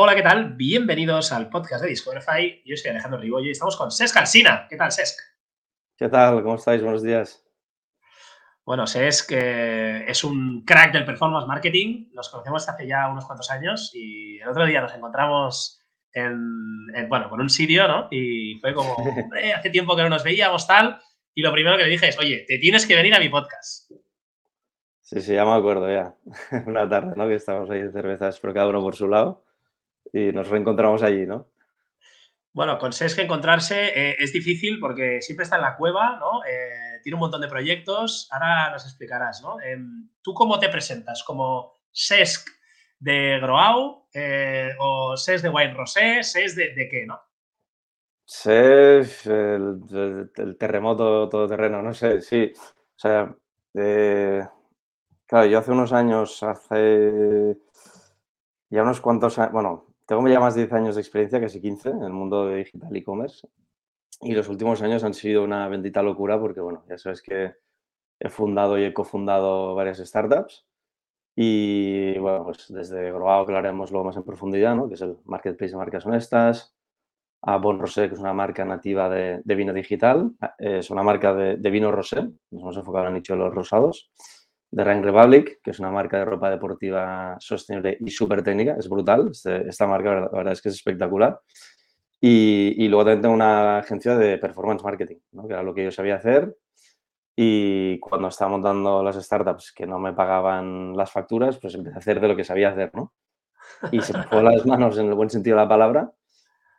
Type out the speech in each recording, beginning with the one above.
Hola, ¿qué tal? Bienvenidos al podcast de Discoverify. Yo soy Alejandro Ribollo y estamos con Sesc Alsina. ¿Qué tal, Sesc? ¿Qué tal? ¿Cómo estáis? Buenos días. Bueno, Sesc es un crack del performance marketing. Nos conocemos hace ya unos cuantos años y el otro día nos encontramos en, bueno, con un sitio, ¿no? Y fue como, hombre, hace tiempo que no nos veíamos, tal. Y lo primero que le dije es, oye, te tienes que venir a mi podcast. Sí, sí, ya me acuerdo ya. Una tarde, ¿no? Que estábamos ahí de cervezas, pero cada uno por su lado y nos reencontramos allí, ¿no? Bueno, con SESC encontrarse eh, es difícil porque siempre está en la cueva, ¿no? Eh, tiene un montón de proyectos. Ahora nos explicarás, ¿no? Em, ¿Tú cómo te presentas? ¿Como SESC de Groau eh, o SESC de Wine Rosé? ¿SESC de, qué, no? SESC, el, el, terremoto todoterreno, no sé, sí. O sea, claro, yo hace unos años, hace ya unos cuantos años, bueno, tengo ya más de 10 años de experiencia, casi 15, en el mundo de digital e-commerce. Y los últimos años han sido una bendita locura porque, bueno, ya sabes que he fundado y he cofundado varias startups. Y, bueno, pues desde Groao, que lo haremos luego más en profundidad, ¿no? Que es el marketplace de marcas honestas. A Bon Rosé, que es una marca nativa de, vino digital. Es una marca de, de, vino rosé. Nos hemos enfocado en el nicho de los rosados de Rank Republic, que es una marca de ropa deportiva sostenible y súper técnica, es brutal. Este, esta marca, la verdad, es que es espectacular. Y, luego también tengo una agencia de performance marketing, que era lo que yo sabía hacer. Y cuando estaba montando las startups que no me pagaban las facturas, pues empecé a hacer de lo que sabía hacer, ¿no? Y se me fue las manos en el buen sentido de la palabra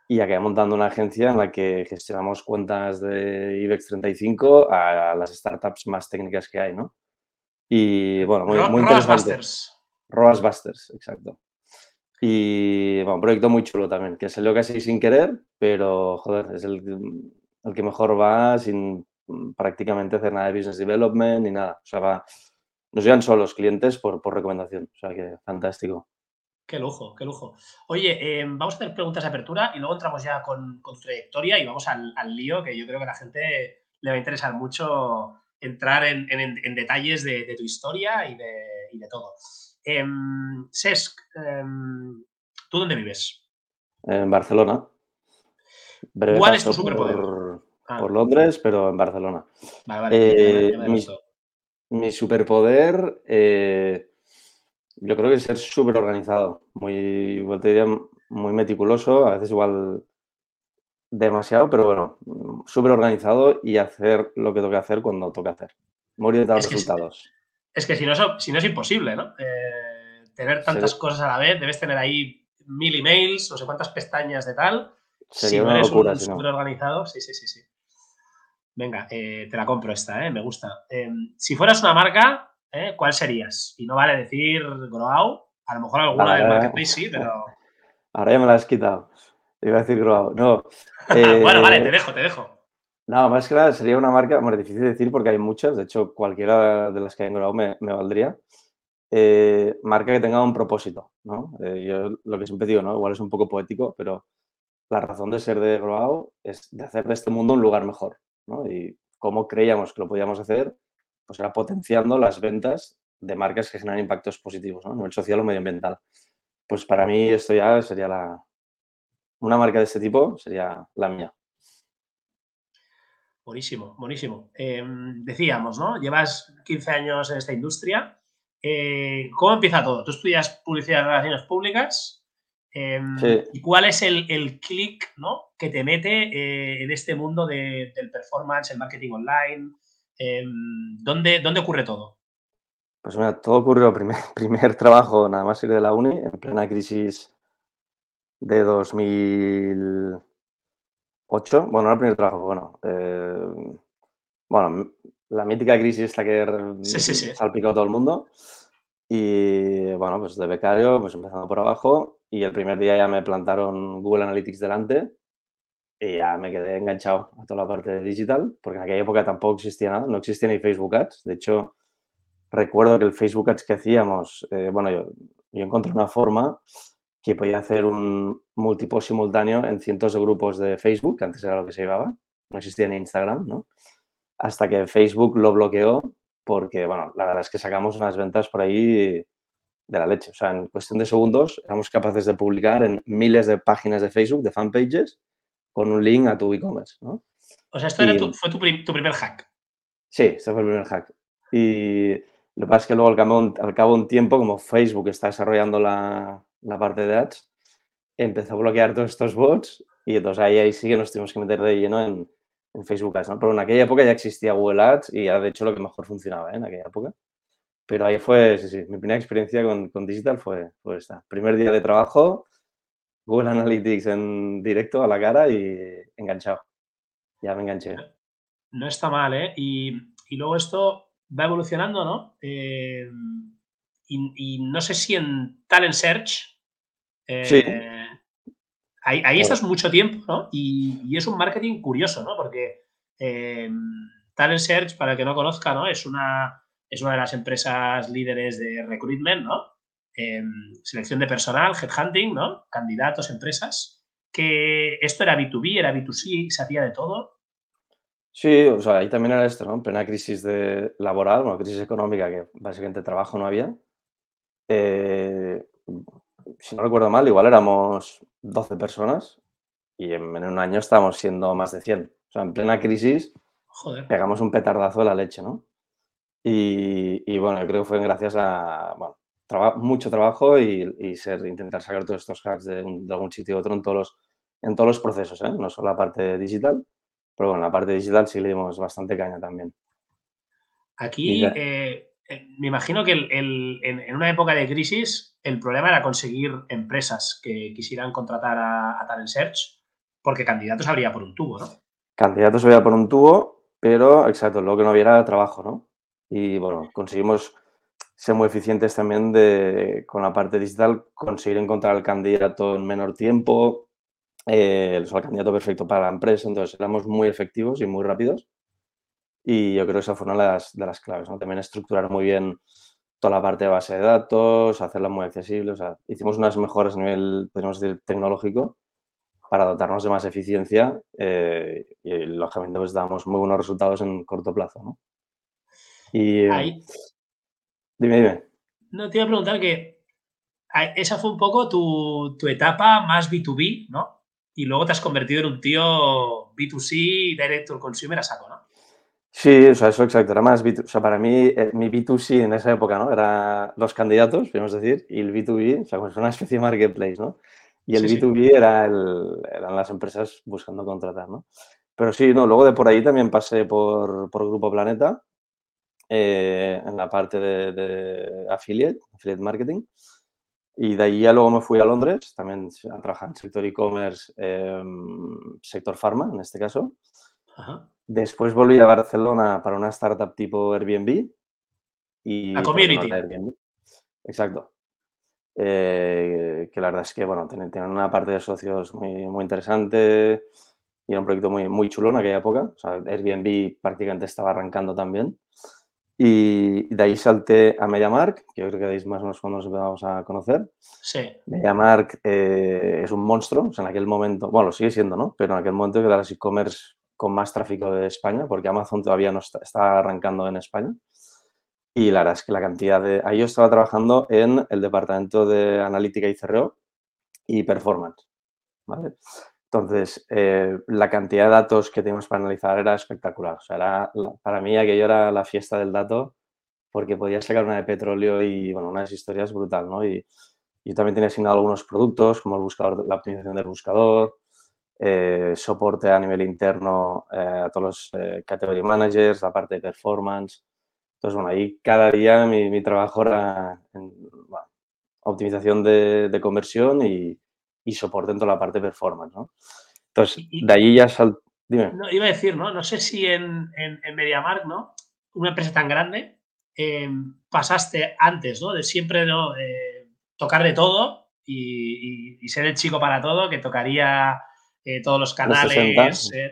y acabé montando una agencia en la que gestionamos cuentas de IBEX 35 a las startups más técnicas que hay, ¿no? Y bueno, muy, muy interesante. Roas Busters, exacto. Y bueno, un proyecto muy chulo también, que salió casi sin querer, pero joder, es el, el que mejor va sin prácticamente hacer nada de business development ni nada. O sea, va, nos llegan solos clientes por, por recomendación. O sea, que fantástico. Qué lujo, qué lujo. Oye, eh, vamos a hacer preguntas de apertura y luego entramos ya con, con trayectoria y vamos al, al, lío, que yo creo que a la gente le va a interesar mucho entrar en, detalles de, tu historia y de, todo. Eh, Cesc, em, ¿tú dónde vives? En Barcelona. ¿Cuál es tu superpoder? Ah. Por, Londres, pero en Barcelona. Vale, vale. Eh, mi, superpoder, eh, yo creo que es ser súper organizado, muy, muy meticuloso, a veces igual demasiado, pero bueno, súper organizado y hacer lo que toca hacer cuando toca hacer. Morir de los resultados. es que si no, si no es imposible, ¿no? Eh, tener tantas cosas a la vez, debes tener ahí mil emails, no sé cuántas pestañas de tal. Sería una locura, si súper organizado, sí, sí, sí, sí. Venga, eh, te la compro esta, eh, me gusta. Em, si fueras una marca, ¿cuál serías? Y no vale decir Grow, a lo mejor alguna del marketplace sí, pero... Ahora ya me la has quitado. Iba a decir Grow. No, bueno, vale, te eh, dejo, te dejo. No, más que nada sería una marca, bueno, difícil de decir porque hay muchas, de hecho cualquiera de las que hay en Grow me, valdría. Eh, marca que tenga un propósito, ¿no? Eh, yo lo que siempre digo, ¿no? Igual es un poco poético, pero la razón de ser de Grow es de hacer de este mundo un lugar mejor, ¿no? Y cómo creíamos que lo podíamos hacer, pues era potenciando las ventas de marcas que generan impactos positivos, ¿no? A nivel social o medioambiental. Pues para mí esto ya sería la, una marca de este tipo sería la mía. Buenísimo, buenísimo. Em, decíamos, ¿no? Llevas 15 años en esta industria. Eh, ¿Cómo empieza todo? Tú estudias publicidad y relaciones públicas. Em, ¿Y cuál es el, el clic ¿no? que te mete eh, en este mundo del performance, el marketing online? Em, ¿dónde, ¿Dónde ocurre todo? Pues mira, todo ocurrió primer, primer trabajo, nada más ir de la uni, en plena crisis de 2008. Bueno, no el primer trabajo, bueno. Eh, bueno, la mítica crisis esta que sí, salpicó a todo el mundo. Y bueno, pues de becario, pues empezando por abajo. Y el primer día ya me plantaron Google Analytics delante. Y ya me quedé enganchado a toda la parte de digital, porque en aquella época tampoco existía nada, no existía ni Facebook Ads. De hecho, recuerdo que el Facebook Ads que hacíamos, eh, bueno, yo, yo encontré una forma que podía hacer un multipost simultáneo en cientos de grupos de Facebook, que antes era lo que se llevaba, no existía ni Instagram, ¿no? Hasta que Facebook lo bloqueó porque, bueno, la verdad es que sacamos unas ventas por ahí de la leche. O sea, en cuestión de segundos éramos capaces de publicar en miles de páginas de Facebook, de fanpages, con un link a tu e-commerce, ¿no? O sea, esto fue tu, primer hack. Sí, este fue el primer hack. Y lo que pasa es que luego al cabo, al cabo de un tiempo, como Facebook está desarrollando la, la parte de ads, empezó a bloquear todos estos bots y entonces ahí, ahí sí que nos tuvimos que meter de lleno en, en Facebook Ads, ¿no? Pero en aquella época ya existía Google Ads y era de hecho lo que mejor funcionaba ¿eh? en aquella época. Pero ahí fue, sí, mi primera experiencia con, con digital fue, fue, esta. Primer día de trabajo, Google Analytics en directo a la cara y enganchado. Ya me enganché. No está mal, ¿eh? Y, y luego esto va evolucionando, ¿no? Eh, y, y, no sé si en Talent Search. Eh, sí Ahí, estás mucho tiempo, ¿no? Y, es un marketing curioso, ¿no? Porque eh, Talent Search, para el que no conozca, ¿no? Es una, es una de las empresas líderes de recruitment, ¿no? Em, selección de personal, headhunting, ¿no? Candidatos, empresas. Que esto era B2B, era B2C, se hacía de todo. Sí, o sea, ahí también era esto, ¿no? En plena crisis de laboral, una crisis económica que básicamente trabajo no había. Eh, si no recuerdo mal, igual éramos 12 personas y en, un año estábamos siendo más de 100. O sea, en plena crisis pegamos un petardazo de la leche, ¿no? Y, bueno, yo creo que fue gracias a bueno, mucho trabajo y, ser, intentar sacar todos estos hacks de, algún sitio u otro en todos los, en todos los procesos, ¿eh? no solo la parte digital, pero bueno, la parte digital sí le dimos bastante caña también. Aquí, eh, me imagino que en, una época de crisis el problema era conseguir empresas que quisieran contratar a, Talent Search, porque candidatos habría por un tubo, ¿no? Candidatos habría por un tubo, pero exacto, lo que no hubiera trabajo, ¿no? Y bueno, conseguimos ser muy eficientes también de, con la parte digital, conseguir encontrar al candidato en menor tiempo, eh, el candidato perfecto para la empresa, entonces éramos muy efectivos y muy rápidos. Y yo creo que esa fue una de las, de las claves, ¿no? También estructurar muy bien toda la parte de base de datos, hacerla muy accesible. O sea, hicimos unas mejoras a nivel, podemos decir, tecnológico para dotarnos de más eficiencia eh, y, lógicamente, pues damos muy buenos resultados en corto plazo, ¿no? Y... Ahí. Dime, dime. No, te iba a preguntar que esa fue un poco tu, tu etapa más B2B, ¿no? Y luego te has convertido en un tío B2C, Direct to Consumer a saco, ¿no? Sí, o sea, eso exacto. Era más, o sea, para mí, eh, mi B2C en esa época, ¿no? Era los candidatos, podemos decir, y el B2B, o sea, pues una especie de marketplace, ¿no? Y el B2B Era el, eran las empresas buscando contratar, ¿no? Pero sí, no, luego de por ahí también pasé por, por Grupo Planeta, eh, en la parte de, affiliate, affiliate marketing. Y de ahí ya luego me fui a Londres, también a trabajar en sector e-commerce, em, sector pharma en este caso. Ajá. Después volví a Barcelona para una startup tipo Airbnb. Y, la community. Exacto. Eh, que la verdad es que, bueno, tienen, una parte de socios muy, muy interesante y era un proyecto muy, muy chulo en aquella época. O sea, Airbnb prácticamente estaba arrancando también. Y de ahí salté a MediaMark, que yo creo que veis más o menos cuando nos empezamos a conocer. Sí. MediaMark eh, es un monstruo, o sea, en aquel momento, bueno, lo sigue siendo, ¿no? Pero en aquel momento que era las e-commerce con más tráfico de España, porque Amazon todavía no está, arrancando en España. Y la verdad es que la cantidad de... Ahí yo estaba trabajando en el departamento de analítica y CRO y performance. ¿vale? Entonces, eh, la cantidad de datos que teníamos para analizar era espectacular. O sea, era, para mí aquello era la fiesta del dato porque podía sacar una de petróleo y, bueno, unas historias brutal, ¿no? Y yo también tenía asignado algunos productos como el buscador, la optimización del buscador, eh, soporte a nivel interno eh, a todos los eh, category managers, la parte de performance. Entonces, bueno, ahí cada día mi, trabajo era en, optimización de, conversión y, soporte en toda la parte de performance, ¿no? Entonces, de ahí ya sal... Dime. No, iba a decir, ¿no? No sé si en, en, en MediaMark, ¿no? Una empresa tan grande, pasaste antes, ¿no? De siempre, ¿no? tocar de todo y, ser el chico para todo, que tocaría eh, todos los canales. Eh,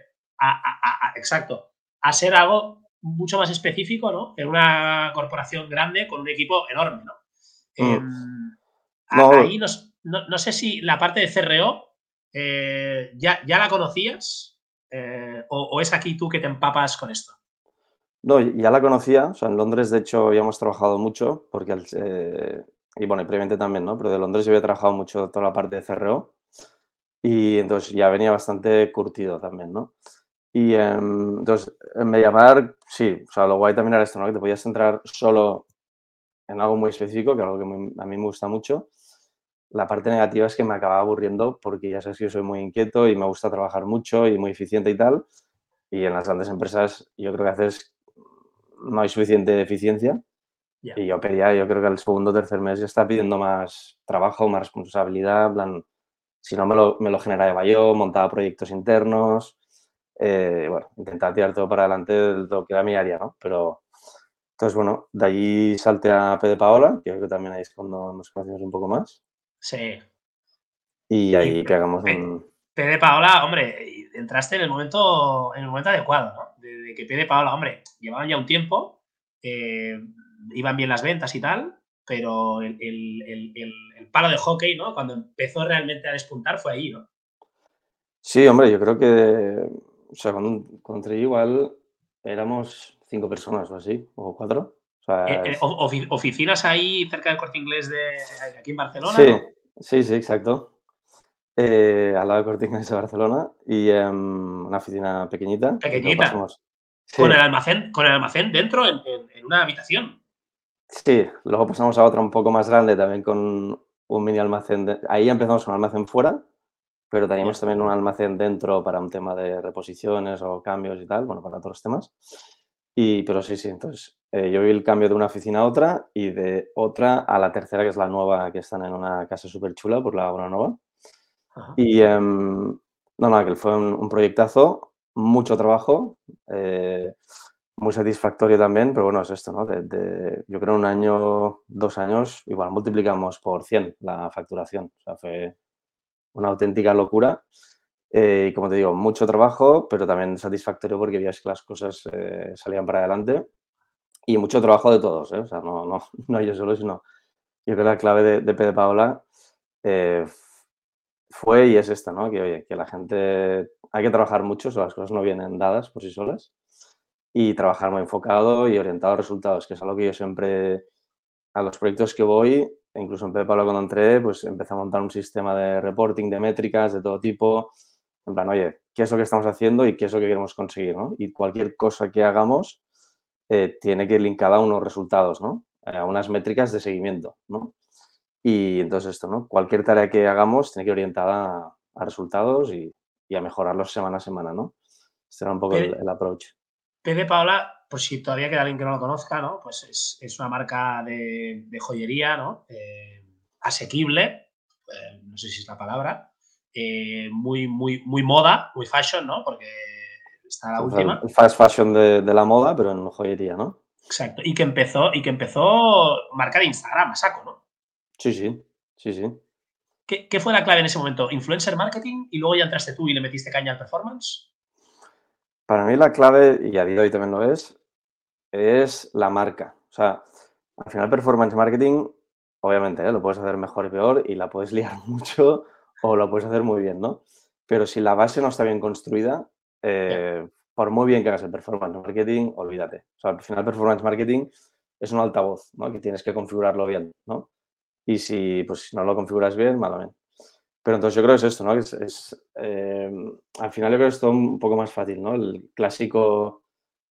exacto. A ser algo mucho más específico, ¿no? En una corporación grande con un equipo enorme, ¿no? Mm. Em, ahí no, sé si la parte de CRO eh, ya, ya, la conocías o, es aquí tú que te empapas con esto. No, ya la conocía. O sea, en Londres, de hecho, ya hemos trabajado mucho porque y bueno, y previamente también, ¿no? Pero de Londres yo había trabajado mucho toda la parte de CRO y entonces ya venía bastante curtido también, ¿no? Y em, entonces, en MediaMark, sí, o sea, lo guay también era esto, ¿no? Que te podías centrar solo en algo muy específico, que es algo que a mí me gusta mucho. La parte negativa es que me acababa aburriendo porque ya sabes que yo soy muy inquieto y me gusta trabajar mucho y muy eficiente y tal. Y en las grandes empresas yo creo que haces no hay suficiente eficiencia. Y yo pedía, yo creo que el segundo o tercer mes ya está pidiendo más trabajo, más responsabilidad. plan, si no me lo, me lo generaba yo, montaba proyectos internos. Eh, bueno, intentaba tirar todo para adelante de lo que era mi área, ¿no? Pero, entonces, bueno, de allí salte a P de Paola, que creo que también ahí es cuando nos conocemos un poco más. Sí. Y ahí pegamos un... P de Paola, hombre, entraste en el momento, en el momento adecuado, ¿no? De, que P de Paola, hombre, llevaban ya un tiempo, eh, iban bien las ventas y tal, pero el, palo de hockey, ¿no? Cuando empezó realmente a despuntar fue ahí, ¿no? Sí, hombre, yo creo que, o sea, cuando, entré igual éramos cinco personas o así, o cuatro. Eh, eh, ¿Oficinas ahí cerca del corte inglés de aquí en Barcelona? Sí, sí, sí, exacto. Eh, al lado de corte inglés de Barcelona y em, una oficina pequeñita. Pequeñita. Con, el almacén, con el almacén dentro en, una habitación. Sí, luego pasamos a otra un poco más grande también con un mini almacén. Ahí empezamos con un almacén fuera, pero teníamos también un almacén dentro para un tema de reposiciones o cambios y tal, bueno, para todos los temas. Y, pero sí, sí, entonces eh, yo vi el cambio de una oficina a otra y de otra a la tercera, que es la nueva, que están en una casa súper chula por la obra nueva. Y em, no, no, que fue un, proyectazo, mucho trabajo, eh, muy satisfactorio también, pero bueno, es esto, ¿no? De, yo creo un año, dos años, igual multiplicamos por 100 la facturación. O sea, fue una auténtica locura. Eh, y como te digo, mucho trabajo, pero también satisfactorio porque veías que las cosas eh, salían para adelante. Y mucho trabajo de todos, ¿eh? O sea, no, no, no yo solo, sino yo creo que la clave de, de P de Paola fue y es esta, ¿no? Que, oye, que la gente, hay que trabajar mucho, o las cosas no vienen dadas por sí solas, y trabajar muy enfocado y orientado a resultados, que es algo que yo siempre, a los proyectos que voy, incluso en P de Paola cuando entré, pues empecé a montar un sistema de reporting, de métricas, de todo tipo, en plan, oye, ¿qué es lo que estamos haciendo y qué es lo que queremos conseguir? ¿no? Y cualquier cosa que hagamos eh, tiene que ir linkada a unos resultados, ¿no? A unas métricas de seguimiento, ¿no? Y entonces esto, ¿no? Cualquier tarea que hagamos tiene que ir orientada a, resultados y, a mejorarlos semana a semana, ¿no? Este era un poco el, approach. P de Paola, por si todavía queda alguien que no lo conozca, ¿no? Pues es, una marca de, joyería, ¿no? Eh, asequible, eh, no sé si es la palabra, eh, muy, muy, muy moda, muy fashion, ¿no? Porque está la última. El fast fashion de, la moda, pero en joyería, ¿no? Exacto. Y que empezó, y que empezó marca de Instagram, a saco, ¿no? Sí, sí, sí, sí. ¿Qué, fue la clave en ese momento? ¿Influencer marketing y luego ya entraste tú y le metiste caña al performance? Para mí la clave, y a día de hoy también lo es, es la marca. O sea, al final performance marketing, obviamente, ¿eh? lo puedes hacer mejor y peor y la puedes liar mucho o lo puedes hacer muy bien, ¿no? Pero si la base no está bien construida, eh, por muy bien que hagas el performance marketing, olvídate. O sea, al final performance marketing es un altavoz, ¿no? Que tienes que configurarlo bien, ¿no? Y si, pues, no lo configuras bien, malamente. Pero entonces yo creo que es esto, ¿no? Es, eh, al final yo creo que es todo un poco más fácil, ¿no? El clásico,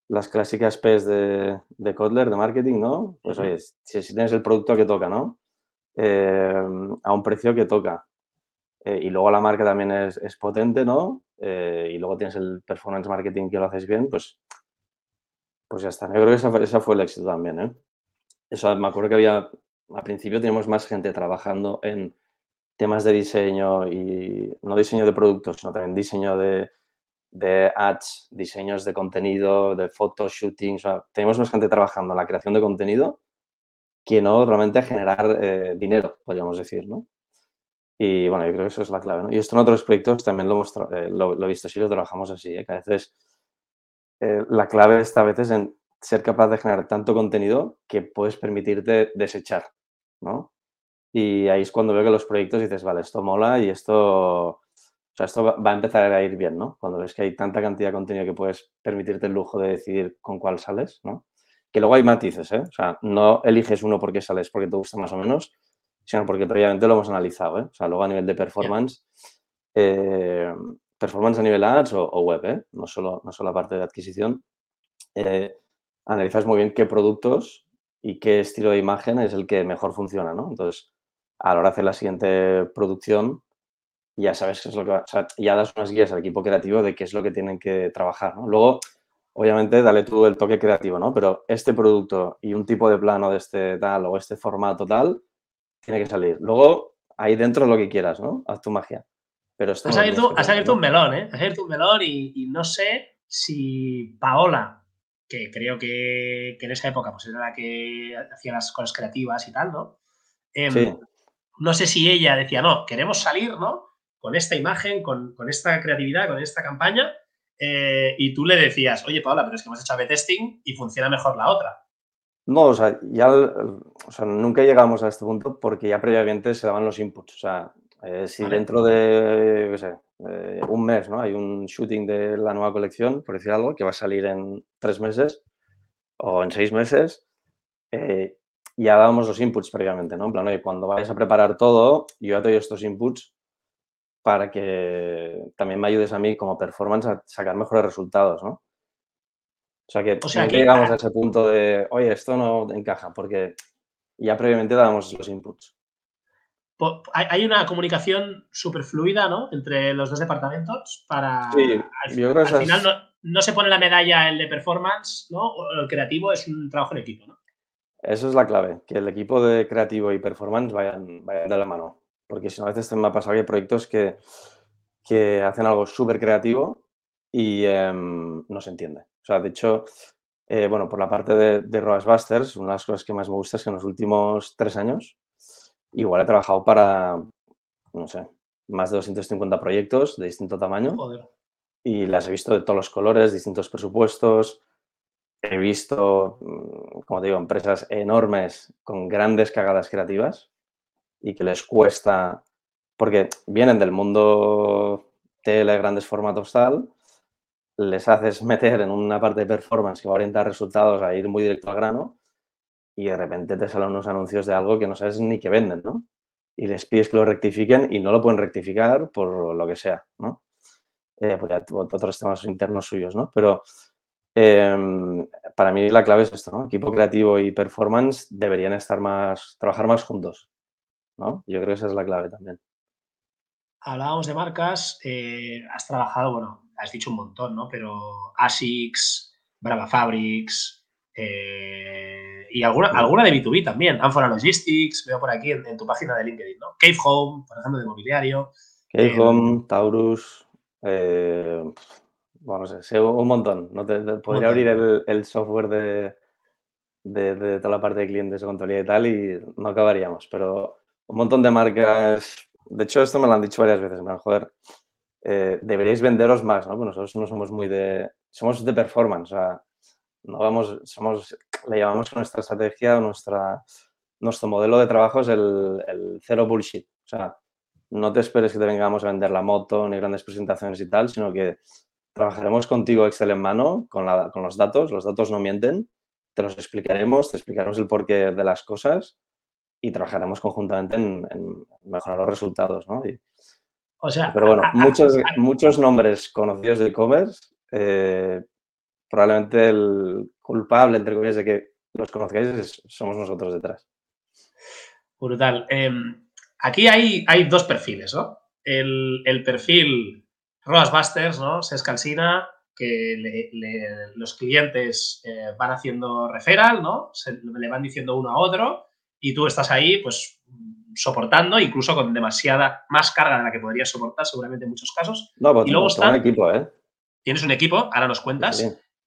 las clásicas P's de, de Kotler, de marketing, ¿no? Pues oye, si, tienes el producto que toca, ¿no? Eh, a un precio que toca, eh, y luego la marca también es, potente, ¿no? Y luego tienes el performance marketing que lo haces bien, pues, pues ya está. Yo creo que esa, esa fue el éxito también, ¿eh? Eso, me acuerdo que había, al principio teníamos más gente trabajando en temas de diseño y no diseño de productos, sino también diseño de, de ads, diseños de contenido, de fotos, shootings. O sea, tenemos más gente trabajando en la creación de contenido que no realmente a generar eh, dinero, podríamos decir, ¿no? Y bueno, yo creo que eso es la clave. ¿no? Y esto en otros proyectos también lo, hemos, eh, lo, he visto así, lo trabajamos así, ¿eh? que a veces eh, la clave está a veces en ser capaz de generar tanto contenido que puedes permitirte desechar, ¿no? Y ahí es cuando veo que los proyectos dices, vale, esto mola y esto, o sea, esto va a empezar a ir bien, ¿no? Cuando ves que hay tanta cantidad de contenido que puedes permitirte el lujo de decidir con cuál sales, ¿no? Que luego hay matices, ¿eh? O sea, no eliges uno porque sales porque te gusta más o menos, sino porque previamente lo hemos analizado. ¿eh? O sea, luego a nivel de performance, eh, performance a nivel ads o, web, ¿eh? no, solo, no solo la parte de adquisición, analizas muy bien qué productos y qué estilo de imagen es el que mejor funciona, ¿no? Entonces, a la hora de hacer la siguiente producción, ya sabes qué es lo que va, o sea, ya das unas guías al equipo creativo de qué es lo que tienen que trabajar, ¿no? Luego, obviamente, dale tú el toque creativo, ¿no? Pero este producto y un tipo de plano de este tal o este formato tal, tiene que salir. Luego, ahí dentro lo que quieras, ¿no? Haz tu magia. Pero has, abierto, un melón, ¿eh? Has abierto un melón y, no sé si Paola, que creo que, en esa época pues era la que hacía las cosas creativas y tal, ¿no? Em, sí. No sé si ella decía, no, queremos salir, ¿no? Con esta imagen, con, con esta creatividad, con esta campaña, eh, y tú le decías, oye, Paola, pero es que hemos hecho a testing y funciona mejor la otra. No, o sea, ya o sea, nunca llegamos a este punto porque ya previamente se daban los inputs. O sea, eh, si dentro de, sé, eh, un mes, ¿no? Hay un shooting de la nueva colección, por decir algo, que va a salir en tres meses o en seis meses, ya dábamos los inputs previamente, ¿no? En plan, oye, cuando vayas a preparar todo, yo ya te doy estos inputs para que también me ayudes a mí como performance a sacar mejores resultados, ¿no? O sea que, llegamos a ese punto de, oye, esto no encaja, porque ya previamente dábamos los inputs. Hay una comunicación súper fluida, ¿no? Entre los dos departamentos para... Sí, yo creo que al final no, no, se pone la medalla el de performance, ¿no? O el creativo es un trabajo en equipo, ¿no? Eso es la clave, que el equipo de creativo y performance vayan, vayan de la mano porque si no, a veces me ha pasado que hay proyectos que, que hacen algo súper creativo y em, no se entiende. O sea, de hecho, eh, bueno, por la parte de, de Busters, una de las cosas que más me gusta es que en los últimos tres años, igual he trabajado para, no sé, más de 250 proyectos de distinto tamaño. Y las he visto de todos los colores, distintos presupuestos. He visto, mm, como te digo, empresas enormes con grandes cagadas creativas y que les cuesta, porque vienen del mundo tele, grandes formatos tal, les haces meter en una parte de performance que va a orientar resultados a ir muy directo al grano y de repente te salen unos anuncios de algo que no sabes ni que venden, ¿no? Y les pides que lo rectifiquen y no lo pueden rectificar por lo que sea, ¿no? Eh, porque otros temas internos suyos, ¿no? Pero em, para mí la clave es esto, ¿no? Equipo creativo y performance deberían estar más, trabajar más juntos. ¿no? Yo creo que esa es la clave también. Hablábamos de marcas, eh, has trabajado, bueno, has dicho un montón, ¿no? Pero ASICS, Brava Fabrics eh, y alguna, alguna de B2B también. Amphora Logistics, veo por aquí en, tu página de LinkedIn, ¿no? Cave Home, por ejemplo, de mobiliario. Cave eh, Home, Taurus, bueno, no sé, un montón. No te, podría abrir el, software de, de, toda la parte de clientes de contabilidad y tal y no acabaríamos, pero un montón de marcas. De hecho, esto me lo han dicho varias veces. Me joder, eh, deberíais venderos más, ¿no? Nosotros no somos muy de. Somos de performance. O sea, no vamos. Somos. Le llamamos nuestra estrategia, nuestra, nuestro modelo de trabajo es el, el cero bullshit. O sea, no te esperes que te vengamos a vender la moto ni grandes presentaciones y tal, sino que trabajaremos contigo Excel en mano con, la, con los datos. Los datos no mienten. Te los explicaremos, te explicaremos el porqué de las cosas y trabajaremos conjuntamente en, mejorar los resultados, ¿no? o sea, pero bueno, muchos, muchos nombres conocidos de e-commerce, eh, probablemente el culpable, entre comillas, de que los conozcáis somos nosotros detrás. Brutal. Em, aquí hay, hay dos perfiles, ¿no? El, perfil Roas Busters, ¿no? Se escalcina, que los clientes eh, van haciendo referral, ¿no? Se, le van diciendo uno a otro y tú estás ahí, pues, soportando, incluso con demasiada más carga de la que podrías soportar, seguramente en muchos casos. No, pues, y luego están, un equipo, ¿eh? Tienes un equipo, ahora nos cuentas.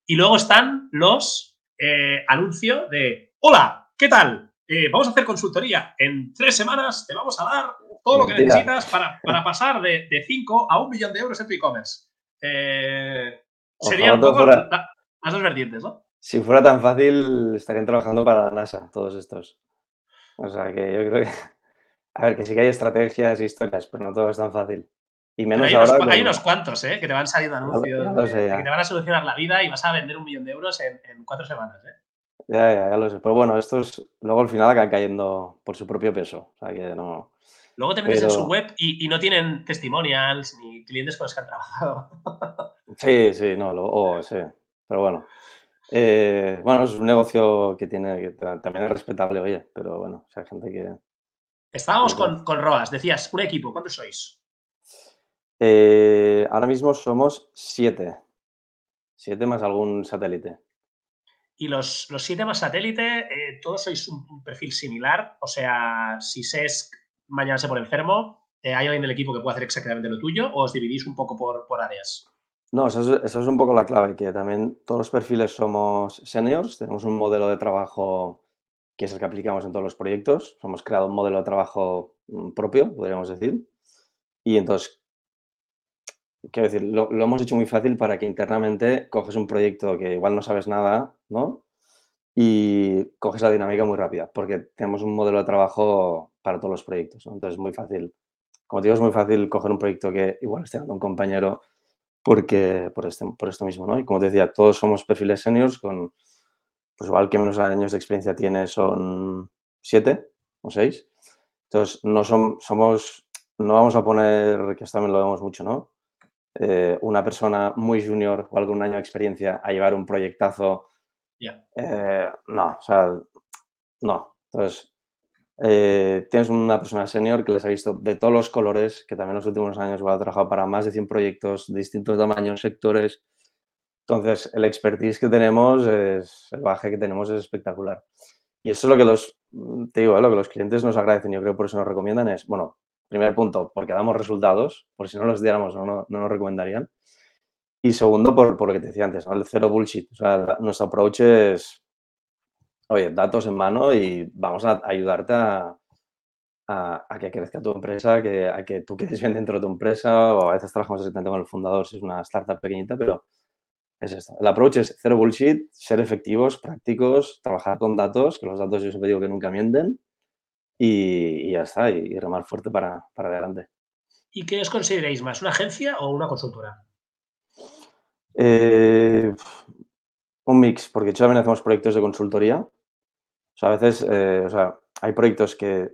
Y luego están los eh, anuncios de, hola, ¿qué tal? Eh, vamos a hacer consultoría. En tres semanas te vamos a dar todo lo que necesitas para, pasar de 5 a un millón de euros en tu e-commerce. Eh, serían un poco las dos vertientes, ¿no? Si fuera tan fácil, estarían trabajando para la NASA, todos estos. O sea que yo creo que. A ver, que sí que hay estrategias e historias, pero no todo es tan fácil. Y menos hay ahora. Unos, Hay unos cuantos, ¿eh? Que te van saliendo anuncios. que te van a solucionar la vida y vas a vender un millón de euros en, cuatro semanas, ¿eh? Ya, ya, ya lo sé. Pero bueno, estos luego al final acaban cayendo por su propio peso. O sea que no. Luego te metes en su web y, no tienen testimonials ni clientes con los que han trabajado. Sí, sí, no, lo, sí. Pero bueno. Eh, bueno, es un negocio que tiene que también es respetable, oye, pero bueno, o sea, gente que. Estábamos con, con Roas, decías, un equipo, ¿cuántos sois? Eh, ahora mismo somos siete. Siete más algún satélite. Y los, siete más satélite, eh, todos sois un, perfil similar. O sea, si SESC mañana se pone enfermo, eh, ¿hay alguien del equipo que pueda hacer exactamente lo tuyo o os dividís un poco por, por áreas? No, eso es, eso es, un poco la clave, que también todos los perfiles somos seniors, tenemos un modelo de trabajo que es el que aplicamos en todos los proyectos. Hemos creado un modelo de trabajo mm, propio, podríamos decir. Y entonces quiero decir, lo, hemos hecho muy fácil para que internamente coges un proyecto que igual no sabes nada, ¿no? Y coges la dinámica muy rápida, porque tenemos un modelo de trabajo para todos los proyectos, ¿no? Entonces es muy fácil. Como te digo, es muy fácil coger un proyecto que igual esté dando un compañero porque, por, este, por esto mismo, ¿no? Y como te decía, todos somos perfiles seniors con, pues igual que menos años de experiencia tiene son siete o seis. Entonces, no somos, no vamos a poner, que esto también lo vemos mucho, ¿no? Eh, una persona muy junior o algún año de experiencia a llevar un proyectazo. Eh, no, o sea, no. Entonces, eh, tienes una persona senior que les ha visto de todos los colores, que también en los últimos años ha trabajado para más de 100 proyectos de distintos tamaños, sectores. Entonces, el expertise que tenemos, es, el baje que tenemos es espectacular. Y eso es lo que los, te digo, lo que los clientes nos agradecen, yo creo por eso nos recomiendan es, bueno, Primer punto, porque damos resultados, por si no los diéramos no, nos recomendarían. Y segundo, por, por, lo que te decía antes, el cero bullshit. O sea, nuestro approach es, oye, datos en mano y vamos a ayudarte a, que crezca tu empresa, que, a que tú quedes bien dentro de tu empresa, o a veces trabajamos exactamente con el fundador si es una startup pequeñita, pero es esto. El approach es cero bullshit, ser efectivos, prácticos, trabajar con datos, que los datos yo siempre digo que nunca mienten, y, ya está, y, remar fuerte para, adelante. ¿Y qué os consideráis más, una agencia o una consultora? Eh, un mix, porque también hacemos proyectos de consultoría. A veces, eh, o sea, hay proyectos que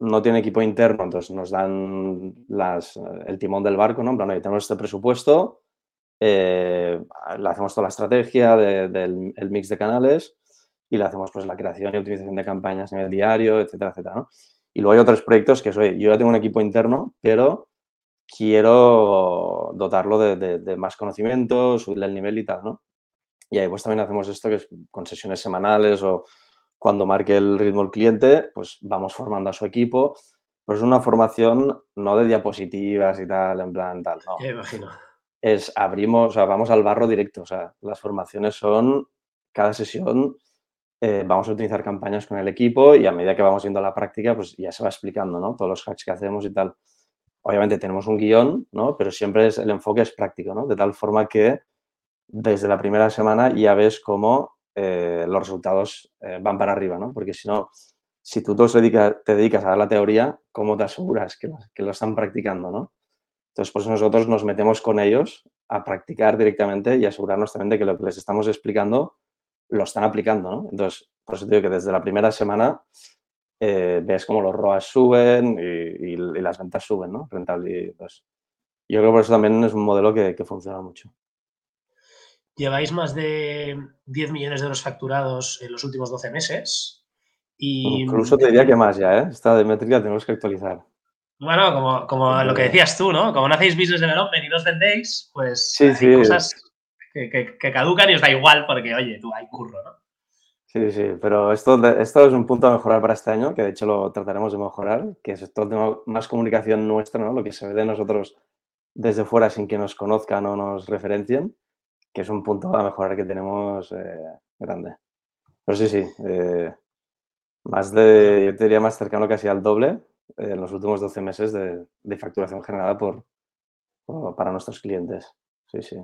no tienen equipo interno, entonces nos dan las, el timón del barco, ¿no? En plan, tenemos este presupuesto, eh, le hacemos toda la estrategia del mix de canales y le hacemos pues la creación y optimización de campañas en el diario, etcétera, etcétera. Y luego hay otros proyectos que soy, yo ya tengo un equipo interno, pero quiero dotarlo de, más conocimiento, subirle el nivel y tal, ¿no? Y ahí pues también hacemos esto que es con sesiones semanales o cuando marque el ritmo el cliente, pues vamos formando a su equipo. Pues es una formación no de diapositivas y tal, en plan tal, no. imagino. Es abrimos, o sea, vamos al barro directo, o sea, las formaciones son cada sesión eh, vamos a utilizar campañas con el equipo y a medida que vamos yendo a la práctica, pues ya se va explicando, ¿no? Todos los hacks que hacemos y tal. Obviamente tenemos un guion, ¿no? Pero siempre es, el enfoque es práctico, ¿no? De tal forma que desde la primera semana ya ves cómo eh, los resultados eh, van para arriba, ¿no? Porque si no, si tú te te dedicas a dar la teoría, ¿cómo te aseguras que, que lo están practicando, ¿no? Entonces, pues nosotros nos metemos con ellos a practicar directamente y asegurarnos también de que lo que les estamos explicando lo están aplicando, ¿no? Entonces, por eso digo que desde la primera semana eh, ves cómo los ROAS suben y, las ventas suben, ¿no? Rentable. Pues, yo creo que por eso también es un modelo que, funciona mucho. Lleváis más de 10 millones de euros facturados en los últimos 12 meses. Y... Incluso te diría que más ya, ¿eh? Esta de métrica tenemos que actualizar. Bueno, como, lo que decías tú, ¿no? Como no hacéis business development y no os vendéis, pues hay cosas que, caducan y os da igual porque, oye, tú hay curro, ¿no? Sí, sí, pero esto, esto es un punto a mejorar para este año, que de hecho lo trataremos de mejorar, que es todo más comunicación nuestra, ¿no? Lo que se ve de nosotros desde fuera sin que nos conozcan o nos referencien, que es un punto a mejorar que tenemos eh, grande. Pero sí, sí, eh, más de, yo te diría más cercano casi al doble eh, en los últimos 12 meses de, facturación generada por, para nuestros clientes. Sí, sí.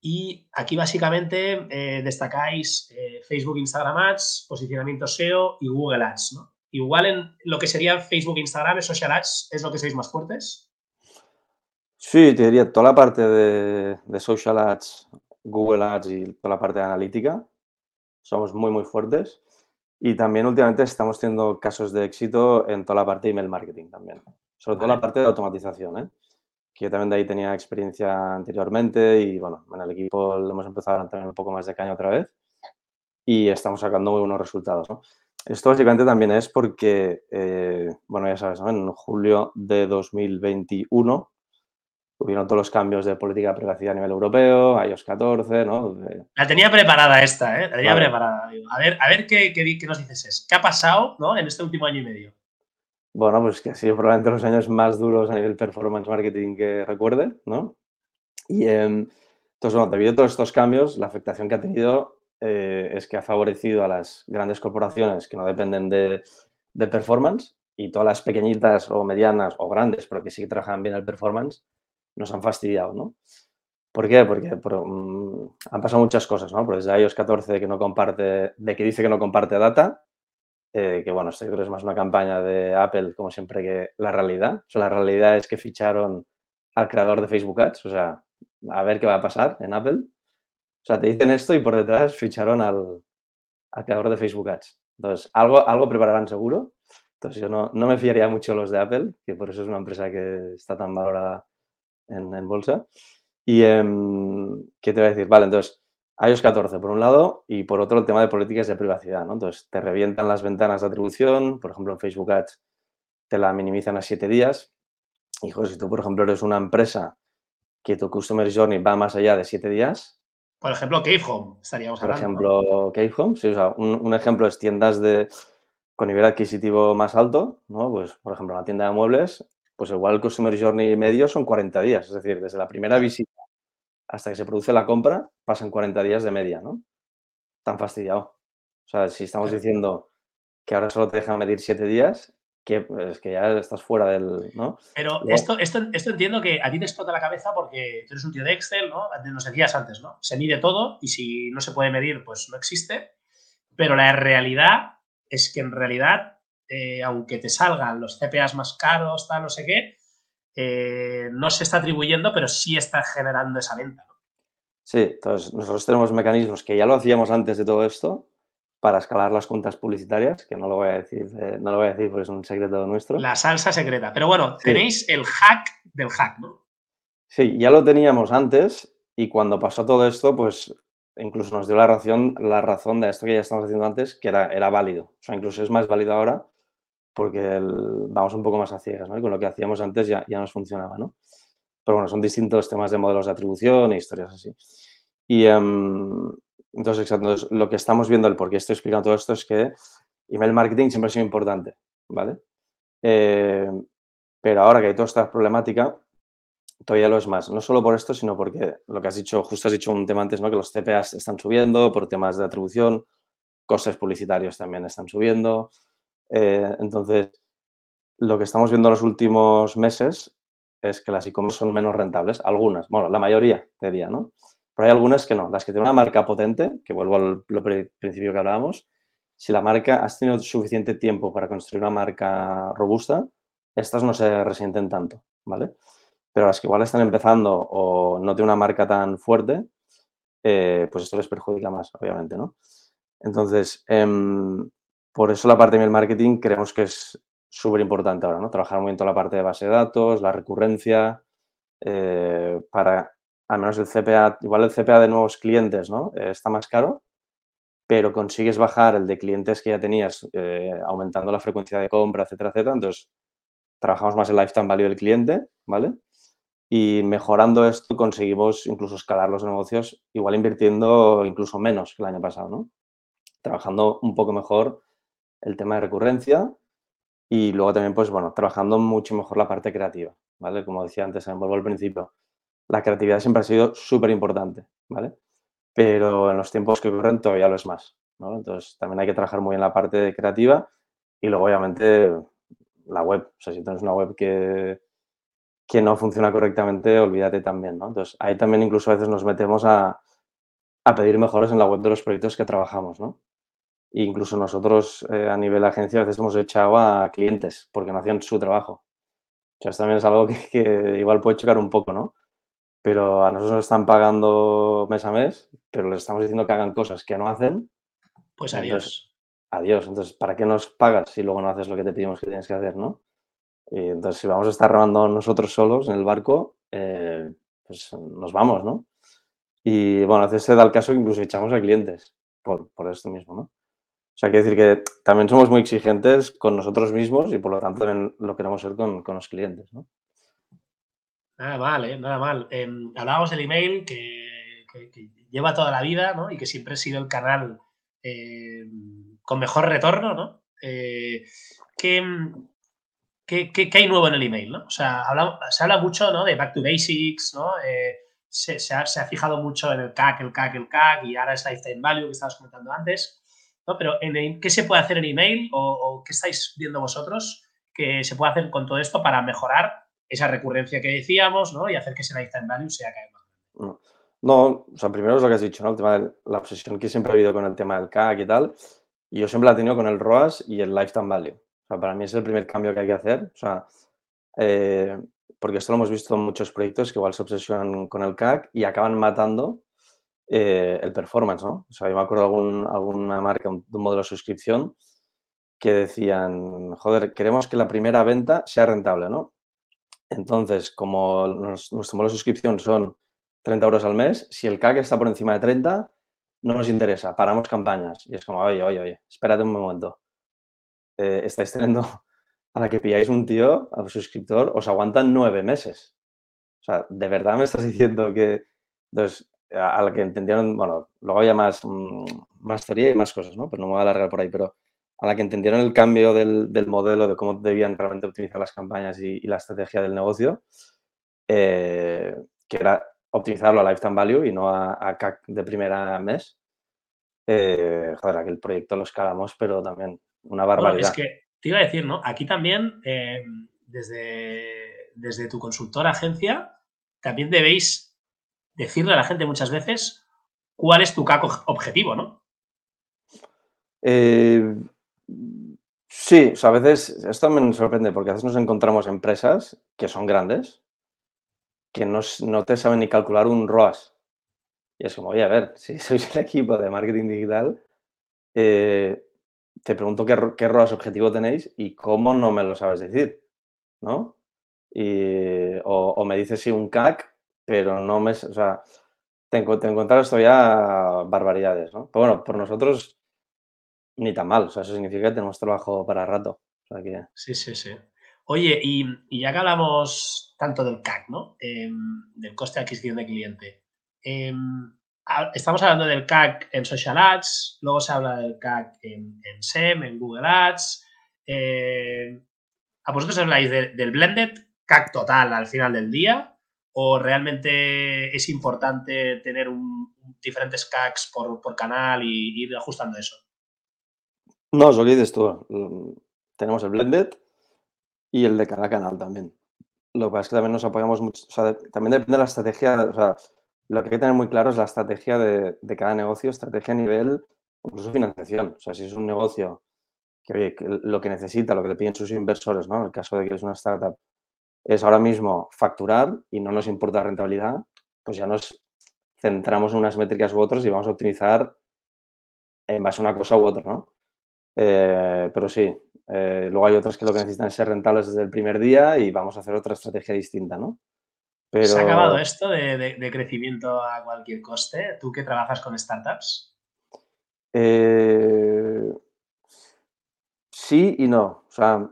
Y aquí básicamente eh, destacáis eh, Facebook, Instagram Ads, posicionamiento SEO y Google Ads, ¿no? Igual en lo que sería Facebook, Instagram, Social Ads, ¿es lo que sois más fuertes? Sí, te diría toda la parte de, Social Ads, Google Ads y toda la parte de analítica somos muy, muy fuertes. Y también últimamente estamos teniendo casos de éxito en toda la parte de email marketing también. Sobre todo la parte de automatización, ¿eh? Que yo también de ahí tenía experiencia anteriormente y bueno, en el equipo lo hemos empezado a tener un poco más de caña otra vez y estamos sacando muy buenos resultados. ¿no? Esto básicamente también es porque, eh, bueno, ya sabes, en julio de 2021 hubieron todos los cambios de política de privacidad a nivel europeo, iOS 14, ¿no? La tenía preparada esta, ¿eh? La tenía preparada. A ver, a ver qué, qué, qué, nos dices. ¿Qué ha pasado ¿no? en este último año y medio? Bueno, pues que ha sido probablemente los años más duros a nivel performance marketing que recuerde, ¿no? Y entonces, bueno, debido a todos estos cambios, la afectación que ha tenido eh, es que ha favorecido a las grandes corporaciones que no dependen de, de, performance y todas las pequeñitas o medianas o grandes, pero que sí que trabajan bien el performance, nos han fastidiado, ¿no? ¿Por qué? Porque um, han pasado muchas cosas, ¿no? Pues desde iOS 14 que no comparte, de que dice que no comparte data, eh, que bueno, esto creo que es más una campaña de Apple, como siempre, que la realidad. O sea, la realidad es que ficharon al creador de Facebook Ads, o sea, a ver qué va a pasar en Apple. O sea, te dicen esto y por detrás ficharon al, al creador de Facebook Ads. Entonces, algo, algo prepararán seguro. Entonces, yo no, no me fiaría mucho los de Apple, que por eso es una empresa que está tan valorada en, en bolsa. Y, eh, ¿qué te voy a decir? Vale, entonces, iOS 14 por un lado y por otro el tema de políticas de privacidad, ¿no? Entonces, te revientan las ventanas de atribución, por ejemplo, en Facebook Ads te la minimizan a siete días. Joder, si tú, por ejemplo, eres una empresa que tu Customer Journey va más allá de siete días. Por ejemplo, Cave Home, estaríamos hablando. Por ejemplo, Cave Home, sí, o sea, un, un, ejemplo es tiendas de, con nivel adquisitivo más alto, ¿no? Pues, por ejemplo, una tienda de muebles, pues igual el Customer Journey medio son 40 días, es decir, desde la primera visita hasta que se produce la compra, pasan 40 días de media, ¿no? Tan fastidiado. O sea, si estamos diciendo que ahora solo te dejan medir 7 días, que, es que ya estás fuera del, ¿no? Pero esto, esto, esto entiendo que a ti te explota la cabeza porque tú eres un tío de Excel, ¿no? Nos decías antes, ¿no? Se mide todo y si no se puede medir, pues no existe. Pero la realidad es que en realidad, eh, aunque te salgan los CPAs más caros, tal, no sé qué, eh, no se está atribuyendo, pero sí está generando esa venta. Sí, entonces nosotros tenemos mecanismos que ya lo hacíamos antes de todo esto para escalar las cuentas publicitarias, que no lo voy a decir, eh, no lo voy a decir porque es un secreto nuestro. La salsa secreta. Pero bueno, tenéis el hack del hack, ¿no? Sí, ya lo teníamos antes y cuando pasó todo esto, pues incluso nos dio la razón, la razón de esto que ya estamos haciendo antes, que era, era válido. O sea, incluso es más válido ahora porque vamos un poco más a ciegas, ¿no? Y con lo que hacíamos antes ya, ya nos funcionaba, ¿no? Pero bueno, son distintos temas de modelos de atribución e historias así. Y um, entonces, exacto, lo que estamos viendo, el por qué estoy explicando todo esto es que email marketing siempre ha sido importante, ¿vale? Eh, pero ahora que hay toda esta problemática, todavía lo es más. No solo por esto, sino porque lo que has dicho, justo has dicho un tema antes, ¿no? Que los CPAs están subiendo por temas de atribución, costes publicitarios también están subiendo, eh, entonces, lo que estamos viendo en los últimos meses es que las e-commerce son menos rentables. Algunas, bueno, la mayoría, diría, ¿no? Pero hay algunas que no. Las que tienen una marca potente, que vuelvo al principio que hablábamos, si la marca has tenido suficiente tiempo para construir una marca robusta, estas no se resienten tanto, ¿vale? Pero las que igual están empezando o no tienen una marca tan fuerte, eh, pues esto les perjudica más, obviamente, ¿no? Entonces, eh, por eso la parte de marketing creemos que es súper importante ahora, ¿no? Trabajar muy en toda la parte de base de datos, la recurrencia, eh, para al menos el CPA, igual el CPA de nuevos clientes, ¿no? Eh, está más caro, pero consigues bajar el de clientes que ya tenías, eh, aumentando la frecuencia de compra, etcétera, etcétera. Entonces, trabajamos más el lifetime value del cliente, ¿vale? Y mejorando esto conseguimos incluso escalar los negocios, igual invirtiendo incluso menos que el año pasado, ¿no? Trabajando un poco mejor el tema de recurrencia y luego también, pues bueno, trabajando mucho mejor la parte creativa, ¿vale? Como decía antes, vuelvo al principio, la creatividad siempre ha sido súper importante, ¿vale? Pero en los tiempos que corren todavía lo es más, ¿no? Entonces también hay que trabajar muy en la parte creativa y luego obviamente la web, o sea, si tienes una web que, que no funciona correctamente, olvídate también, ¿no? Entonces ahí también incluso a veces nos metemos a, a pedir mejores en la web de los proyectos que trabajamos, ¿no? Incluso nosotros eh, a nivel de agencia a veces hemos echado a clientes porque no hacían su trabajo. O sea, esto también es algo que, igual puede chocar un poco, ¿no? Pero a nosotros nos están pagando mes a mes, pero les estamos diciendo que hagan cosas que no hacen Pues adiós. adiós. Entonces, ¿para qué nos pagas si luego no haces lo que te pedimos que tienes que hacer, no? Y entonces, si vamos a estar remando nosotros solos en el barco, eh, pues nos vamos, ¿no? Y bueno, a veces se da el caso que incluso echamos a clientes por, por esto mismo, ¿no? O sea, quiere decir que también somos muy exigentes con nosotros mismos y por lo tanto también lo queremos ser con, los clientes, ¿no? Nada mal, ¿eh? Nada mal. Em, hablábamos del email que, lleva toda la vida, ¿no? Y que siempre ha sido el canal em, con mejor retorno, ¿no? Eh, ¿qué, qué, hay nuevo en el email, ¿no? O sea, se habla mucho, ¿no? De back to basics, ¿no? Eh, se, ha, se, ha, fijado mucho en el CAC, el CAC, el CAC y ahora es lifetime value que estabas comentando antes. ¿No? Pero en, ¿qué se puede hacer en email o, o, qué estáis viendo vosotros que se puede hacer con todo esto para mejorar esa recurrencia que decíamos ¿no? y hacer que ese lifetime value sea cada vez más? No, o sea, primero es lo que has dicho, ¿no? El tema de la obsesión que siempre ha habido con el tema del CAC y tal. Y yo siempre la he tenido con el ROAS y el lifetime value. O sea, para mí es el primer cambio que hay que hacer. O sea, eh, porque esto lo hemos visto en muchos proyectos que igual se obsesionan con el CAC y acaban matando eh, el performance, ¿no? O sea, yo me acuerdo de algún, alguna marca de un modelo de suscripción que decían, joder, queremos que la primera venta sea rentable, ¿no? Entonces, como nos, nuestro modelo de suscripción son 30 euros al mes, si el CAC está por encima de 30, no nos interesa, paramos campañas. Y es como, oye, oye, oye, espérate un momento. Eh, estáis teniendo a la que pilláis un tío, a un suscriptor, os aguantan nueve meses. O sea, ¿de verdad me estás diciendo que... Entonces, a la que entendieron, bueno, luego había más, mm, más teoría y más cosas, ¿no? Pero no me voy a alargar por ahí, pero a la que entendieron el cambio del, del modelo, de cómo debían realmente optimizar las campañas y, y la estrategia del negocio, eh, que era optimizarlo a lifetime value y no a, a CAC de primera mes. Eh, joder, aquel proyecto lo escalamos, pero también una barbaridad. Bueno, es que te iba a decir, ¿no? Aquí también, eh, desde, desde tu consultora agencia, también debéis decirle a la gente muchas veces cuál es tu CAC objetivo, ¿no? Eh, sí, a veces esto me sorprende porque a veces nos encontramos empresas que son grandes que no, no te saben ni calcular un ROAS. Y es como, oye, a ver, si sois el equipo de marketing digital, eh, te pregunto qué, ROAS objetivo tenéis y cómo no me lo sabes decir, ¿no? Y, o, o, me dices sí un CAC, pero no me... O sea, te, te encuentras esto ya barbaridades, ¿no? Pero bueno, por nosotros ni tan mal, o sea, eso significa que tenemos trabajo para rato. Sí, sí, sí. Oye, y, ya que hablamos tanto del CAC, ¿no? Eh, del coste de adquisición de cliente. Eh, estamos hablando del CAC en Social Ads, luego se habla del CAC en, SEM, en Google Ads. Eh, ¿A vosotros habláis de, del blended CAC total al final del día? ¿O realmente es importante tener diferentes CACs por, canal y, ir ajustando eso? No, eso que dices tú. Tenemos el blended y el de cada canal también. Lo que pasa es que también nos apoyamos mucho, también depende de la estrategia, lo que hay que tener muy claro es la estrategia de, cada negocio, estrategia a nivel, incluso financiación. O sea, si es un negocio que, que lo que necesita, lo que le piden sus inversores, ¿no? En el caso de que es una startup, es ahora mismo facturar y no nos importa rentabilidad, pues ya nos centramos en unas métricas u otras y vamos a optimizar en base a una cosa u otra, ¿no? Eh, pero sí, eh, luego hay otras que lo que necesitan es ser rentables desde el primer día y vamos a hacer otra estrategia distinta, ¿no? Pero... ¿Se ha acabado esto de, de, de, crecimiento a cualquier coste? ¿Tú que trabajas con startups? Eh, sí y no. O sea,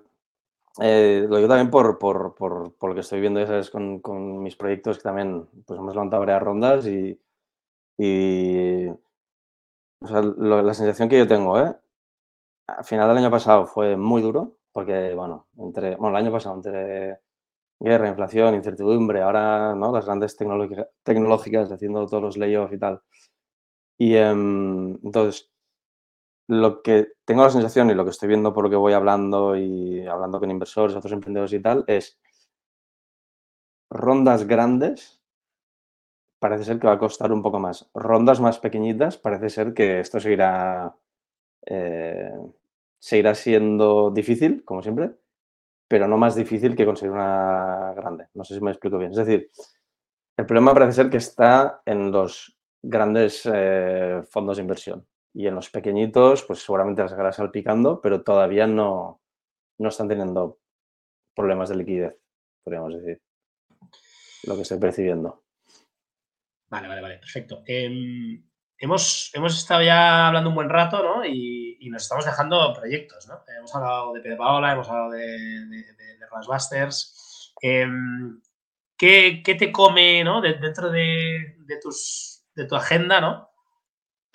eh, lo digo también por, por, por, por, lo que estoy viendo ¿sabes? Con, con, mis proyectos que también pues, hemos levantado varias rondas y, y o sea, lo, la sensación que yo tengo, ¿eh? Al final del año pasado fue muy duro porque, bueno, entre, bueno, el año pasado entre guerra, inflación, incertidumbre, ahora ¿no? las grandes tecnológicas haciendo todos los layoffs y tal. Y um, entonces, lo que tengo la sensación y lo que estoy viendo por lo que voy hablando y hablando con inversores, otros emprendedores y tal, es rondas grandes parece ser que va a costar un poco más. Rondas más pequeñitas parece ser que esto seguirá, eh, seguirá siendo difícil, como siempre, pero no más difícil que conseguir una grande. No sé si me explico bien. Es decir, el problema parece ser que está en los grandes eh, fondos de inversión, Y en los pequeñitos, pues seguramente las acabarás salpicando, pero todavía no, no están teniendo problemas de liquidez, podríamos decir. Lo que estoy percibiendo. Vale, vale, vale, perfecto. Em, hemos, hemos estado ya hablando un buen rato, ¿no? Y, nos estamos dejando proyectos, ¿no? Hemos hablado de Pedro Paola, hemos hablado de, de, de, em, ¿qué, te come, ¿no? dentro de, tus, de tu agenda, ¿no?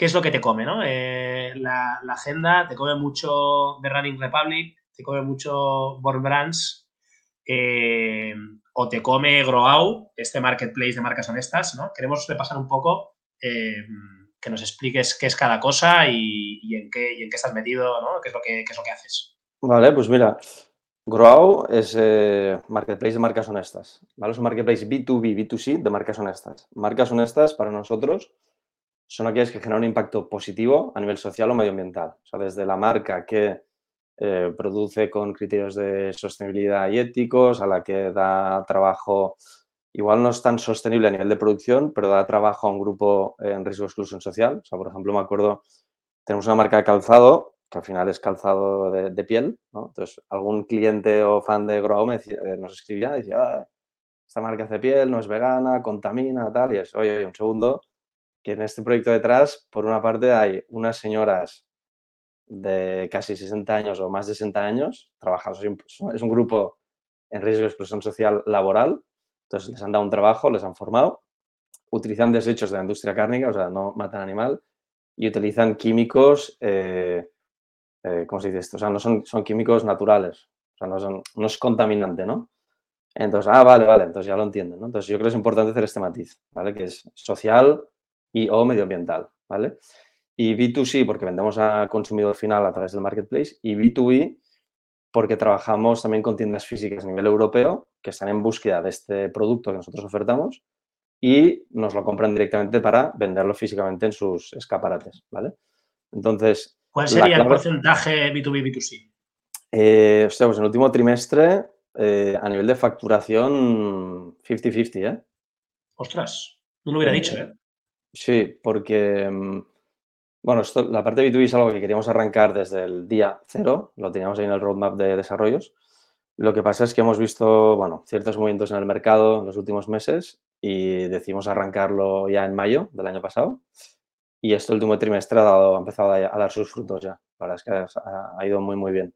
¿Qué es lo que te come, ¿no? Eh, la, agenda te come mucho The Running Republic, te come mucho Born Brands, eh, o te come Grow, este marketplace de marcas honestas, ¿no? Queremos repasar un poco eh, que nos expliques qué es cada cosa y, en, qué, en qué estás metido, ¿no? ¿Qué es lo que, es lo que haces? Vale, pues mira, Grow es marketplace de marcas honestas, ¿vale? Es un marketplace B2B, B2C de marcas honestas. Marcas honestas para nosotros son aquellas que generan un impacto positivo a nivel social o medioambiental. O sea, desde la marca que eh, produce con criterios de sostenibilidad y éticos, a la que da trabajo igual no es tan sostenible a nivel de producción, pero da trabajo a un grupo en riesgo de exclusión social. O sea, por ejemplo, me acuerdo, tenemos una marca de calzado, que al final es calzado de, piel. Entonces, algún cliente o fan de Grow me eh, nos escribía decía, ah, esta marca hace piel, no es vegana, contamina, tal, y es, oye, oye, un segundo, que en este proyecto detrás, por una parte, hay unas señoras de casi 60 años o más de 60 años trabajando. Es un grupo en riesgo de exclusión social laboral entonces les han dado un trabajo, les han formado, utilizan desechos de la industria cárnica, o sea, no matan animal, y utilizan químicos, eh, eh, ¿cómo se dice esto? O sea, no son, son químicos naturales, o sea, no, no es contaminante, ¿no? Entonces, ah, vale, vale, entonces ya lo entienden, ¿no? Entonces yo creo que es importante hacer este matiz, ¿vale? Que es social y o medioambiental, ¿vale? Y B2C porque vendemos a consumidor final a través del marketplace y B2B porque trabajamos también con tiendas físicas a nivel europeo que están en búsqueda de este producto que nosotros ofertamos y nos lo compran directamente para venderlo físicamente en sus escaparates, ¿vale? Entonces... ¿Cuál sería el porcentaje B2B, B2C? Eh, pues en el último trimestre, eh, a nivel de facturación, 50-50, ¿eh? Ostras, no lo hubiera dicho, ¿eh? Sí, porque mm, bueno, esto, la parte de B2B es algo que queríamos arrancar desde el día cero, lo teníamos ahí en el roadmap de desarrollos. Lo que pasa es que hemos visto, bueno, ciertos movimientos en el mercado en los últimos meses y decidimos arrancarlo ya en mayo del año pasado. Y este último trimestre ha, dado, ha empezado a, dar sus frutos ya. La verdad es que ha, ido muy, muy bien.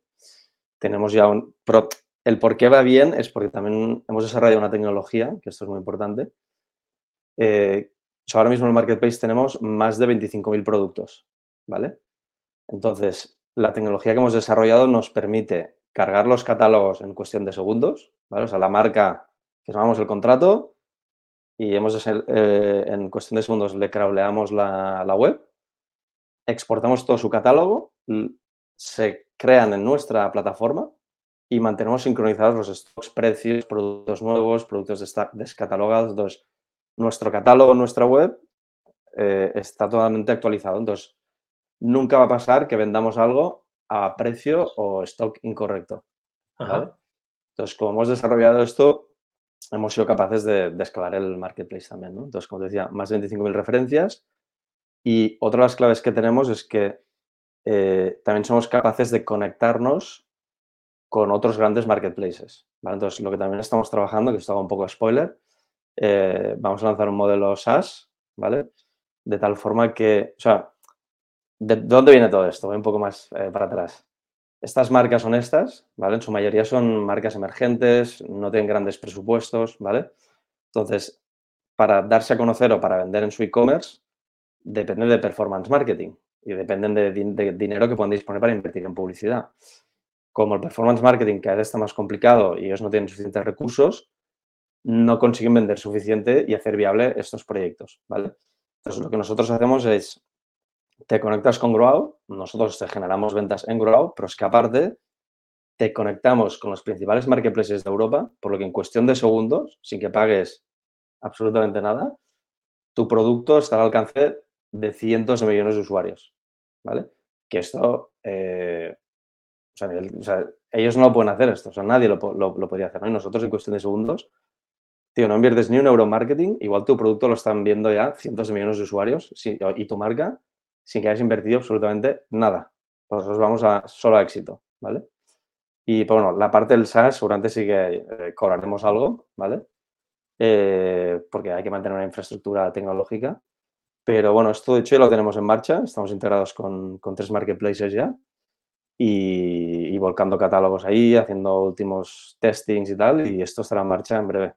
Tenemos ya un... Pero el por qué va bien es porque también hemos desarrollado una tecnología, que esto es muy importante, eh, ahora mismo en el marketplace tenemos más de 25.000 productos, ¿vale? Entonces, la tecnología que hemos desarrollado nos permite cargar los catálogos en cuestión de segundos, ¿vale? O sea, la marca que llamamos el contrato y hemos eh, en cuestión de segundos le crawleamos la, la web, exportamos todo su catálogo, se crean en nuestra plataforma y mantenemos sincronizados los stocks, precios, productos nuevos, productos descatalogados. Nuestro catálogo, nuestra web, eh, está totalmente actualizado. Entonces, nunca va a pasar que vendamos algo a precio o stock incorrecto. Entonces, como hemos desarrollado esto, hemos sido capaces de, escalar el marketplace también. Entonces, como te decía, más de 25.000 referencias. Y otra de las claves que tenemos es que eh, también somos capaces de conectarnos con otros grandes marketplaces. Entonces, lo que también estamos trabajando, que esto hago un poco spoiler, eh, vamos a lanzar un modelo SaaS, ¿vale? De tal forma que, o sea, ¿de dónde viene todo esto? Voy un poco más eh, para atrás. Estas marcas honestas, ¿vale? En su mayoría son marcas emergentes, no tienen grandes presupuestos, ¿vale? Entonces, para darse a conocer o para vender en su e-commerce, dependen de performance marketing y dependen de, de, dinero que puedan disponer para invertir en publicidad. Como el performance marketing cada vez está más complicado y ellos no tienen suficientes recursos, no consiguen vender suficiente y hacer viable estos proyectos, ¿vale? Entonces, lo que nosotros hacemos es, te conectas con Grow, nosotros te generamos ventas en Grow, pero es que aparte te conectamos con los principales marketplaces de Europa, por lo que en cuestión de segundos, sin que pagues absolutamente nada, tu producto está al alcance de cientos de millones de usuarios, ¿vale? Que esto, eh, ellos no lo pueden hacer esto, o sea, nadie lo, podría hacer, ¿no? Y nosotros en cuestión de segundos tío, no inviertes ni un euro en marketing, igual tu producto lo están viendo ya cientos de millones de usuarios y tu marca, sin que hayas invertido absolutamente nada. Nosotros vamos a solo a éxito, ¿vale? Y pues, bueno, la parte del SaaS seguramente sí que eh, cobraremos algo, ¿vale? Eh, porque hay que mantener una infraestructura tecnológica. Pero bueno, esto de hecho ya lo tenemos en marcha, estamos integrados con tres marketplaces ya y, volcando catálogos ahí, haciendo últimos testings y tal, y esto estará en marcha en breve.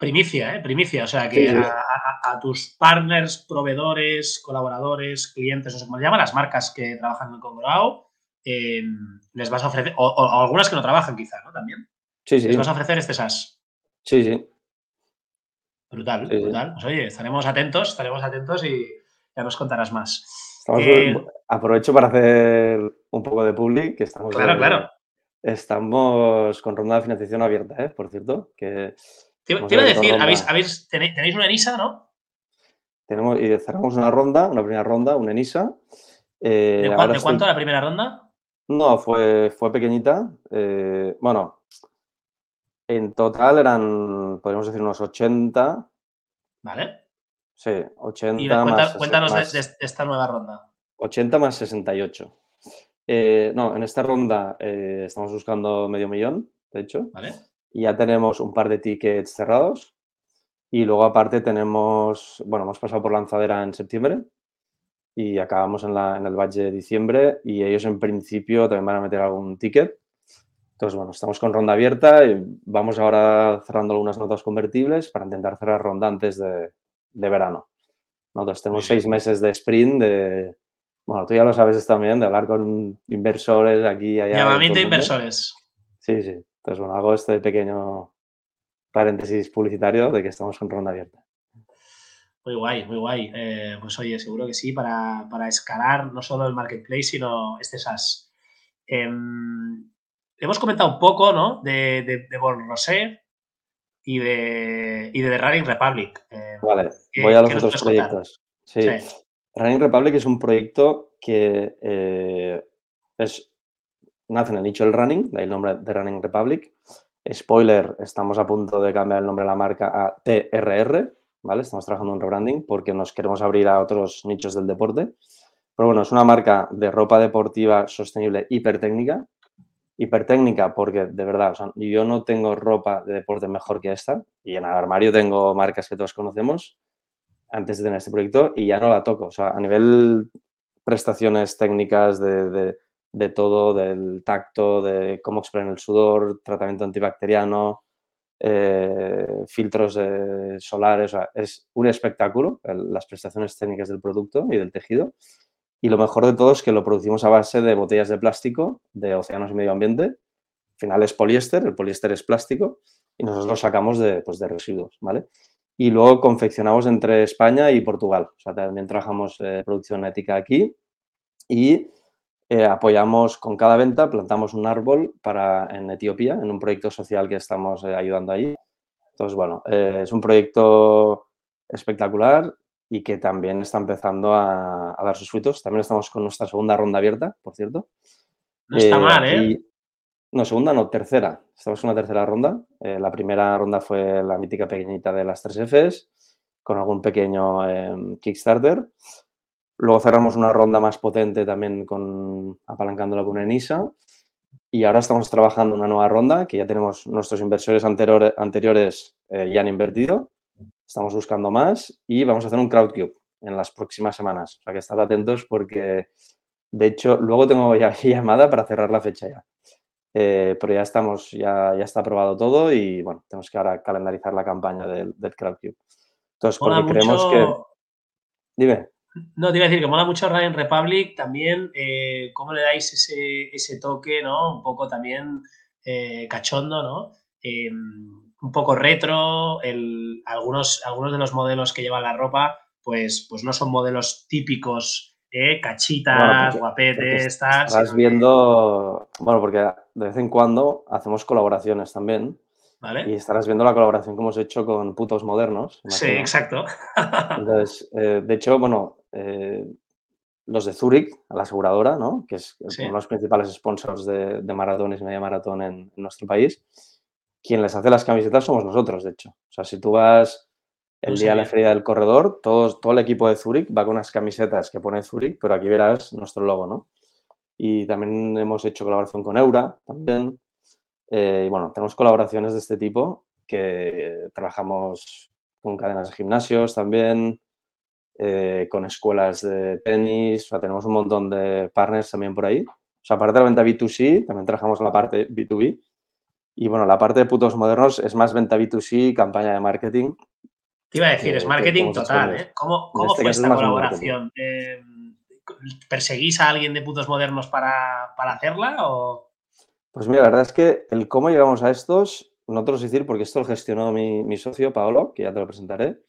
Primicia, ¿eh? Primicia. O sea, que A, tus partners, proveedores, colaboradores, clientes, o sea, como se llama, las marcas que trabajan con Grau, eh, les vas a ofrecer, o, algunas que no trabajan quizá, ¿no? También. Sí, sí. Les vas a ofrecer este SaaS. Sí, sí. Brutal, brutal. Pues oye, estaremos atentos, estaremos atentos y ya nos contarás más. Eh, aprovecho para hacer un poco de public, que estamos... Claro, claro. Estamos con ronda de financiación abierta, ¿eh? por cierto. Que te, iba a decir, ¿habéis, tenéis, una ENISA, ¿no? Tenemos, y cerramos una ronda, una primera ronda, una ENISA. Eh, ¿De, cuánto la primera ronda? No, fue, fue pequeñita. Eh, bueno, en total eran, podríamos decir, unos 80. Vale. Sí, 80 más... Cuéntanos de, esta nueva ronda. 80 más 68. Eh, no, en esta ronda eh, estamos buscando medio millón, de hecho. Vale. Y ya tenemos un par de tickets cerrados. Y luego aparte tenemos, bueno, hemos pasado por lanzadera en septiembre y acabamos en, la, en el batch de diciembre y ellos en principio también van a meter algún ticket. Entonces, bueno, estamos con ronda abierta y vamos ahora cerrando algunas notas convertibles para intentar cerrar ronda antes de, de verano. Nosotros tenemos seis meses de sprint, de, bueno, tú ya lo sabes también, de hablar con inversores aquí y allá. Llamamiento de inversores. Sí, sí. Entonces, bueno, hago este pequeño paréntesis publicitario de que estamos con ronda abierta. Muy guay, muy guay. Eh, pues oye, seguro que sí, para, escalar no solo el marketplace, sino este SaaS. Em, hemos comentado un poco, ¿no? De, de, de Rosé, y de, y de The Running Republic. Eh, vale, voy a los otros proyectos. Sí. Running Republic es un proyecto que eh, es, nace en el nicho del running, de ahí el nombre de Running Republic. Spoiler, estamos a punto de cambiar el nombre de la marca a TRR, ¿vale? Estamos trabajando en rebranding porque nos queremos abrir a otros nichos del deporte. Pero bueno, es una marca de ropa deportiva sostenible hipertécnica hipertécnica porque de verdad, yo no tengo ropa de deporte mejor que esta y en el armario tengo marcas que todos conocemos antes de tener este proyecto y ya no la toco. O sea, a nivel prestaciones técnicas de, de, todo, del tacto, de cómo exponer el sudor, tratamiento antibacteriano, eh, filtros solares, es un espectáculo las prestaciones técnicas del producto y del tejido. Y lo mejor de todo es que lo producimos a base de botellas de plástico de océanos y medio ambiente. Al final es poliéster, el poliéster es plástico y nosotros lo sacamos de, pues, de residuos, ¿vale? Y luego confeccionamos entre España y Portugal. O sea, también trabajamos eh, producción ética aquí y eh, apoyamos con cada venta, plantamos un árbol para, en Etiopía, en un proyecto social que estamos eh, ayudando ahí. Entonces, bueno, es un proyecto espectacular y que también está empezando a, dar sus frutos. También estamos con nuestra segunda ronda abierta, por cierto. No está eh, mal, ¿eh? no, segunda no, tercera. Estamos en una tercera ronda. Eh, la primera ronda fue la mítica pequeñita de las tres Fs, con algún pequeño em, Kickstarter. Luego cerramos una ronda más potente también con apalancándola con ENISA. Y ahora estamos trabajando una nueva ronda que ya tenemos nuestros inversores anteriores, anteriores eh, ya han invertido estamos buscando más y vamos a hacer un crowdcube en las próximas semanas. O sea que estad atentos porque, de hecho, luego tengo ya llamada para cerrar la fecha ya. Eh, pero ya estamos, ya, ya está aprobado todo y bueno, tenemos que ahora calendarizar la campaña del, del crowdcube. Entonces, porque creemos que... Dime. No, te iba a decir que mola mucho Ryan Republic también, eh, cómo le dais ese, ese, toque, ¿no? Un poco también eh, cachondo, ¿no? Em, un poco retro, el, algunos, algunos de los modelos que llevan la ropa, pues, pues no son modelos típicos, ¿eh? cachitas, guapetes, Estás viendo, bueno, porque de vez en cuando hacemos colaboraciones también. ¿Vale? Y estarás viendo la colaboración que hemos hecho con putos modernos. Sí, exacto. Entonces, eh, de hecho, bueno, eh, los de Zurich, la aseguradora, ¿no? que es uno de los principales sponsors de, de maratones y media maratón en nuestro país, quien les hace las camisetas somos nosotros, de hecho. O sea, si tú vas El día de la feria del corredor, todo el equipo de Zurich va con unas camisetas que pone Zurich, pero aquí verás nuestro logo, ¿no? Y también hemos hecho colaboración con Eura, también. Eh, y bueno, tenemos colaboraciones de este tipo que trabajamos con cadenas de gimnasios también, eh, con escuelas de tenis, o sea, tenemos un montón de partners también por ahí. O sea, aparte de la venta B2C, también trabajamos la parte B2B. Y bueno, la parte de putos modernos es más venta B2C, campaña de marketing. Te iba a decir, es marketing total, ¿eh? ¿Cómo, cómo este fue esta colaboración? Eh, ¿Perseguís a alguien de putos modernos para, para, hacerla o...? Pues mira, la verdad es que el cómo llegamos a estos, nosotros decir, porque esto lo gestionó mi, mi socio, Paolo, que ya te lo presentaré.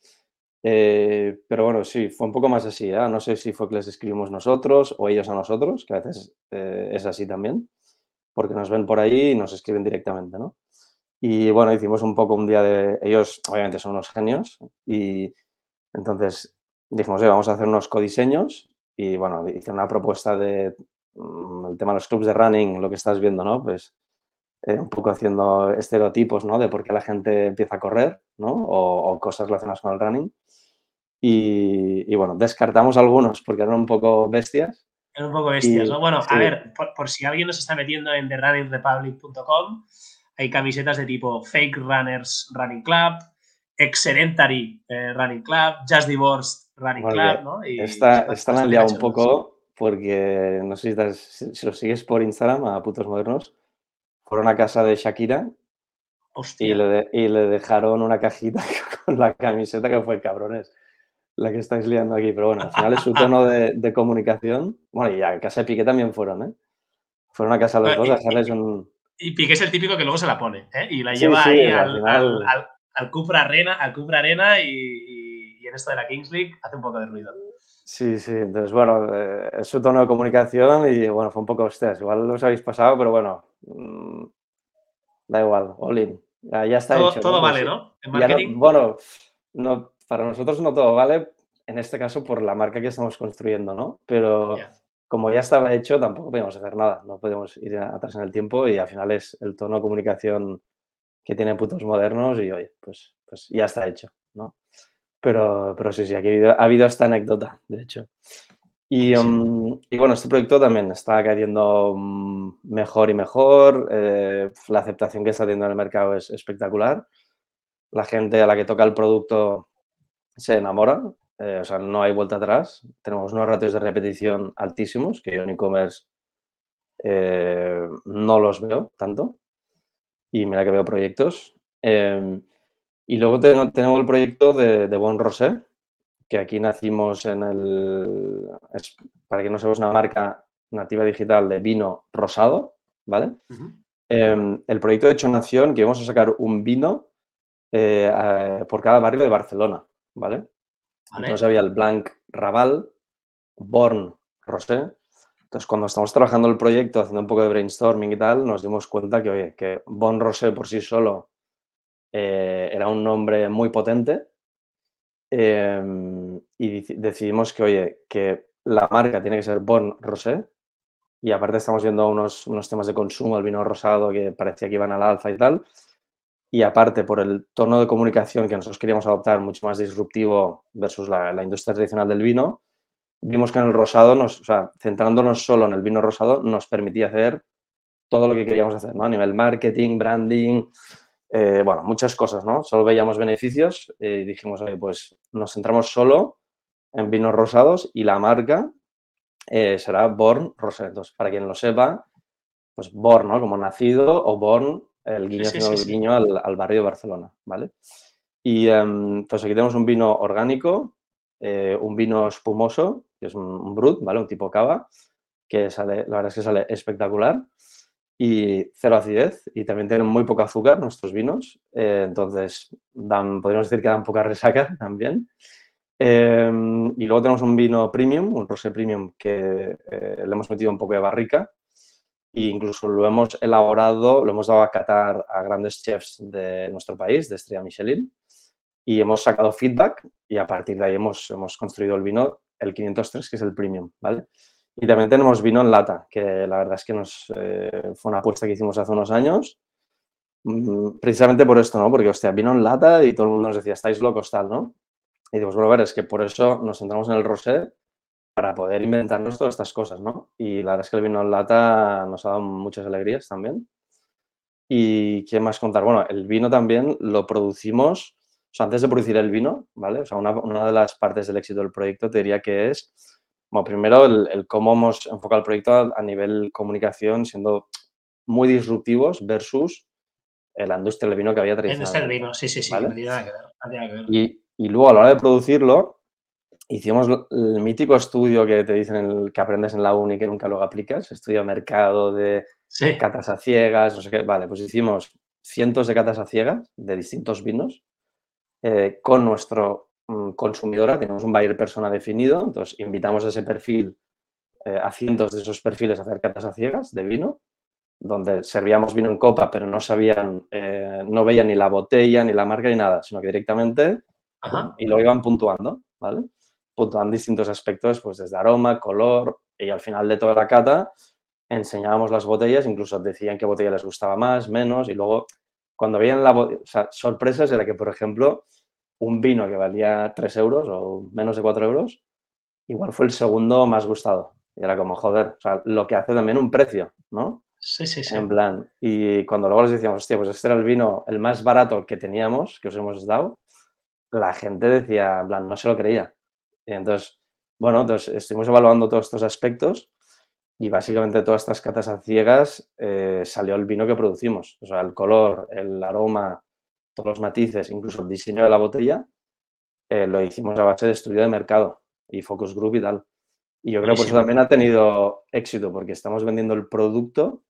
Eh, pero bueno, sí, fue un poco más así. ¿eh? No sé si fue que les escribimos nosotros o ellos a nosotros, que a veces es así también, porque nos ven por ahí y nos escriben directamente, ¿no? Y bueno, hicimos un poco un día de... Ellos obviamente son unos genios y entonces dijimos, vamos a hacer unos codiseños y bueno, hice una propuesta de mm, el tema de los clubs de running, lo que estás viendo, ¿no? Pues eh, un poco haciendo estereotipos, ¿no? De por qué la gente empieza a correr, ¿no? O, cosas relacionadas con el running. Y, bueno, descartamos algunos porque eran un poco bestias. Eran un poco bestias, ¿no? Bueno, a ver, por, por, si alguien nos está metiendo en therunningrepublic.com, hay camisetas de tipo Fake Runners Running Club, Excedentary eh, Running Club, Just Divorced Running Club, ¿no? Y esta, esta han liado un poco porque, no sé si, si, lo sigues por Instagram a putos modernos, fueron a casa de Shakira y le, y le, dejaron una cajita con la camiseta que fue cabrones la que estáis liando aquí. Pero bueno, al final es su tono de, de comunicación. Bueno, y a casa de Piqué también fueron, ¿eh? Fueron a casa los dos a dejarles un, y Piqué es el típico que luego se la pone, ¿eh? Y la lleva ahí al, al, al, Cupra Arena, al Cupra Arena y, y, en esto de la Kings League hace un poco de ruido. Sí, sí, entonces bueno, eh, es su tono de comunicación y bueno, fue un poco, hostias, igual los habéis pasado, pero bueno, mmm, da igual, Olin, ya, ya, está todo, hecho. Todo vale, ¿no? En marketing. No, bueno, no, para nosotros no todo vale, en este caso por la marca que estamos construyendo, ¿no? Pero... Yeah como ya estaba hecho, tampoco podíamos hacer nada, no podemos ir atrás en el tiempo y al final es el tono de comunicación que tienen putos modernos y oye, pues, pues ya está hecho, ¿no? Pero, pero sí, sí, aquí ha habido, esta anécdota, de hecho. Y, um, y, bueno, este proyecto también está cayendo um, mejor y mejor. Eh, la aceptación que está teniendo en el mercado es espectacular. La gente a la que toca el producto se enamora eh, o sea, no hay vuelta atrás. Tenemos unos ratios de repetición altísimos, que yo en e-commerce eh, no los veo tanto. Y mira que veo proyectos. Em, y luego tenemos el proyecto de, Bon Rosé, que aquí nacimos en el... para que no seamos una marca nativa digital de vino rosado, ¿vale? Em, el proyecto de hecho nació que vamos a sacar un vino eh, por cada barrio de Barcelona, ¿vale? Entonces había el Blanc Raval, Born Rosé. Entonces, cuando estamos trabajando el proyecto, haciendo un poco de brainstorming y tal, nos dimos cuenta que, oye, que Bon Rosé por sí solo eh, era un nombre muy potente em, y decidimos que, oye, que la marca tiene que ser Bon Rosé y aparte estamos viendo unos, unos temas de consumo, el vino rosado que parecía que iban al alza y tal y aparte por el tono de comunicación que nosotros queríamos adoptar mucho más disruptivo versus la, industria tradicional del vino, vimos que en el rosado, nos, o sea, centrándonos solo en el vino rosado, nos permitía hacer todo lo que queríamos hacer, ¿no? A nivel marketing, branding, eh, bueno, muchas cosas, ¿no? Solo veíamos beneficios y dijimos, oye, pues nos centramos solo en vinos rosados y la marca eh, será Born Rosé. Entonces, para quien lo sepa, pues Born, ¿no? Como nacido o Born el guiño, el guiño al, barrio de Barcelona, ¿vale? Y um, pues aquí tenemos un vino orgánico, eh, un vino espumoso, que es un, brut, ¿vale? Un tipo cava, que sale, la verdad es que sale espectacular y cero acidez y también tienen muy poco azúcar nuestros vinos, eh, entonces dan, podríamos decir que dan poca resaca también. Em, y luego tenemos un vino premium, un rosé premium que eh, le hemos metido un poco de barrica e incluso lo hemos elaborado, lo hemos dado a catar a grandes chefs de nuestro país, de Estrella Michelin, y hemos sacado feedback y a partir de ahí hemos, hemos construido el vino, el 503, que es el premium, ¿vale? Y también tenemos vino en lata, que la verdad es que nos, eh, fue una apuesta que hicimos hace unos años, mm, precisamente por esto, ¿no? Porque, hostia, vino en lata y todo el mundo nos decía, estáis locos, tal, ¿no? Y digo, bueno, a ver, es que por eso nos centramos en el rosé para poder inventarnos todas estas cosas, ¿no? Y la verdad es que el vino en lata nos ha dado muchas alegrías también. ¿Y qué más contar? Bueno, el vino también lo producimos, o sea, antes de producir el vino, ¿vale? O sea, una, una de las partes del éxito del proyecto te diría que es, bueno, primero el, cómo hemos enfocado el proyecto a, nivel comunicación, siendo muy disruptivos versus la industria del vino que había tradicionalmente. La industria del vino, sí, sí, sí, no tiene nada que ver. Y, y luego a la hora de producirlo, hicimos el mítico estudio que te dicen el, que aprendes en la uni que nunca luego aplicas, estudio de mercado de catas a ciegas, no sé qué. Vale, pues hicimos cientos de catas a ciegas de distintos vinos eh, con nuestro mm, consumidora, tenemos un buyer persona definido, entonces invitamos a ese perfil, eh, a cientos de esos perfiles a hacer catas a ciegas de vino, donde servíamos vino en copa, pero no sabían, eh, no veían ni la botella, ni la marca, ni nada, sino que directamente y lo iban puntuando, ¿vale? Puntuando distintos aspectos, pues desde aroma, color, y al final de toda la cata enseñábamos las botellas, incluso decían qué botella les gustaba más, menos, y luego cuando veían la botella, o sea, sorpresas era que, por ejemplo, un vino que valía 3 euros o menos de 4 euros, igual fue el segundo más gustado. Y era como, joder, o sea, lo que hace también un precio, ¿no? Sí, sí, sí. En plan, y cuando luego les decíamos, hostia, pues este era el vino el más barato que teníamos, que os hemos dado, la gente decía, en plan, no se lo creía. Entonces, bueno, entonces estuvimos evaluando todos estos aspectos y básicamente todas estas catas a ciegas eh, salió el vino que producimos. O sea, el color, el aroma, todos los matices, incluso el diseño de la botella, eh, lo hicimos a base de estudio de mercado y focus group y tal. Y yo creo que eso también ha tenido éxito porque estamos vendiendo el producto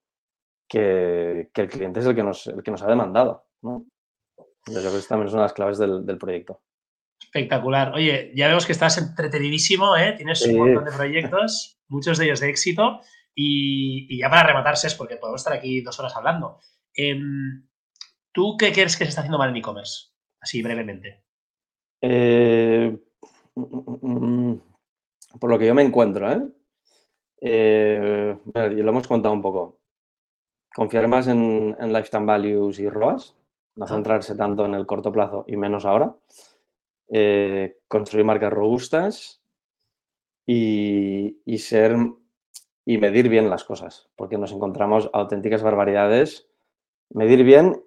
que, el cliente es el que nos, el que nos ha demandado. ¿no? yo creo que también es una de las claves del proyecto. Espectacular. Oye, ya vemos que estás entretenidísimo, ¿eh? tienes un montón de proyectos, muchos de ellos de éxito. Y, ya para rematarse, es porque podemos estar aquí dos horas hablando. Em, ¿Tú qué crees que se está haciendo mal en e-commerce? Así brevemente. Eh, por lo que yo me encuentro, ¿eh? eh lo hemos contado un poco. Confiar más en, lifetime values y ROAS, no centrarse tanto en el corto plazo y menos ahora. Eh, construir marcas robustas y, ser y medir bien las cosas, porque nos encontramos auténticas barbaridades. Medir bien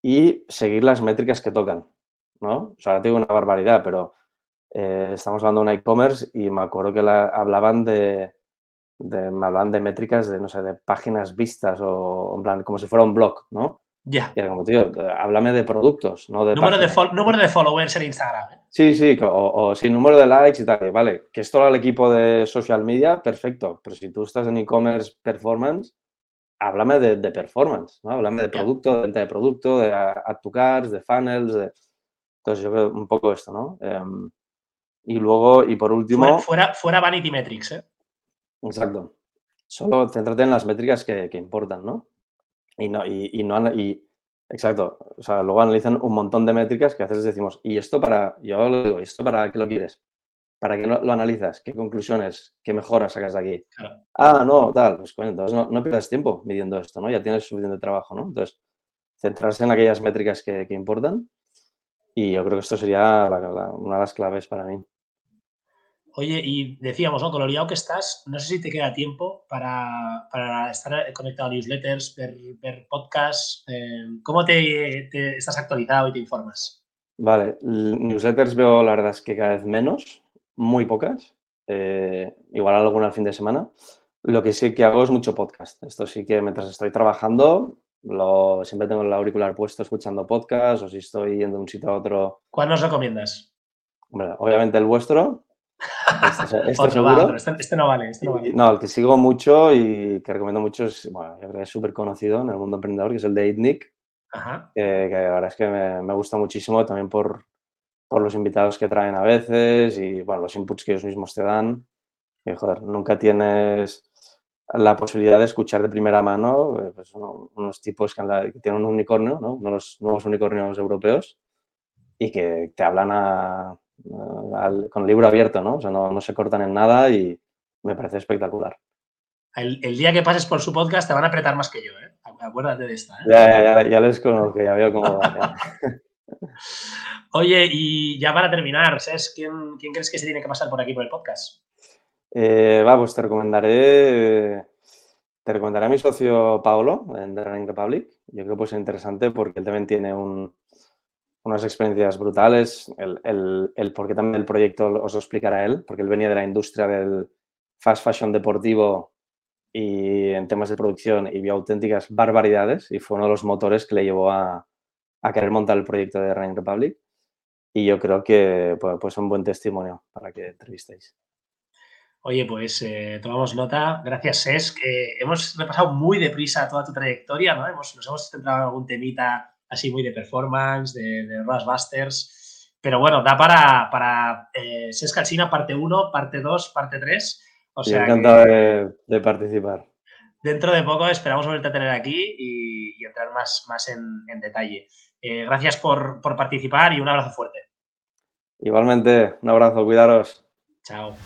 y seguir las métricas que tocan, ¿no? O sea, digo una barbaridad, pero eh, estamos hablando de un e-commerce y me acuerdo que hablaban de, me hablaban de métricas de, no sé, de páginas vistas o como si fuera un blog, ¿no? Ya. Y era como, tío, háblame de productos, no de. Número, de, número de followers en Instagram. ¿eh? Sí, sí, o, sin número de likes y tal. Vale, que esto al equipo de social media, perfecto. Pero si tú estás en e-commerce performance, háblame de, performance, ¿no? Háblame de producto, de venta de producto, de add to cards, de funnels. De... Entonces, yo creo un poco esto, ¿no? Em, y luego, y por último. Fuera, fuera, Vanity Metrics, ¿eh? Exacto. Solo céntrate en las métricas que, que importan, ¿no? Y no, y, no, y, exacto, o sea, luego analizan un montón de métricas que a veces decimos, ¿y esto para, yo lo digo, ¿y esto para qué lo quieres? ¿Para qué lo, analizas? ¿Qué conclusiones, qué mejoras sacas de aquí? Ah, no, tal, pues coño, entonces no, no, pierdas tiempo midiendo esto, ¿no? Ya tienes suficiente trabajo, ¿no? Entonces, centrarse en aquellas métricas que, que importan y yo creo que esto sería una de las claves para mí. Oye, y decíamos, ¿no? Coloreado que estás, no sé si te queda tiempo para, estar conectado a newsletters, ver, podcasts. Eh, ¿Cómo te, estás actualizado y te informas? Vale, newsletters veo la verdad es que cada vez menos, muy pocas, eh, igual alguna al fin de semana. Lo que sí que hago es mucho podcast. Esto sí que mientras estoy trabajando, lo, siempre tengo el auricular puesto escuchando podcast o si estoy yendo de un sitio a otro. ¿Cuál nos recomiendas? obviamente el vuestro, este, este, seguro. Este, este, no vale, este no vale. No, el que sigo mucho y que recomiendo mucho es, bueno, yo creo que es súper conocido en el mundo emprendedor, que es el de Itnick. que la verdad es que me, gusta muchísimo también por, por, los invitados que traen a veces y, bueno, los inputs que ellos mismos te dan. Que, joder, nunca tienes la posibilidad de escuchar de primera mano eh, pues, unos tipos que, que, tienen un unicornio, ¿no? Unos nuevos unicornios europeos y que te hablan a con el libro abierto, ¿no? O sea, no, se cortan en nada y me parece espectacular. El, día que pases por su podcast te van a apretar más que yo, ¿eh? Acuérdate de esta. ¿eh? Ya, ya, ya, les conozco, ya veo cómo va. Oye, y ya para terminar, ¿sabes quién, quién crees que se tiene que pasar por aquí por el podcast? Eh, va, pues te recomendaré, te recomendaré a mi socio Paolo en The Running Republic. Yo creo que puede ser interesante porque él también tiene unas experiencias brutales. El, el, el por qué también el proyecto os lo explicará él, porque él venía de la industria del fast fashion deportivo y en temas de producción y vio auténticas barbaridades y fue uno de los motores que le llevó a, a querer montar el proyecto de Running Republic. Y yo creo que pues, pues un buen testimonio para que entrevistéis. Oye, pues eh, tomamos nota. Gracias, Ses. hemos repasado muy deprisa toda tu trayectoria, ¿no? Hemos, nos hemos centrado en algún temita así muy de performance, de, de Busters. Pero bueno, da para, para eh, parte 1, parte 2, parte 3. O sea encantado de, participar. Dentro de poco esperamos volverte a tener aquí y, entrar más, más en, detalle. Eh, gracias por, por participar y un abrazo fuerte. Igualmente, un abrazo, cuidaros. Chao.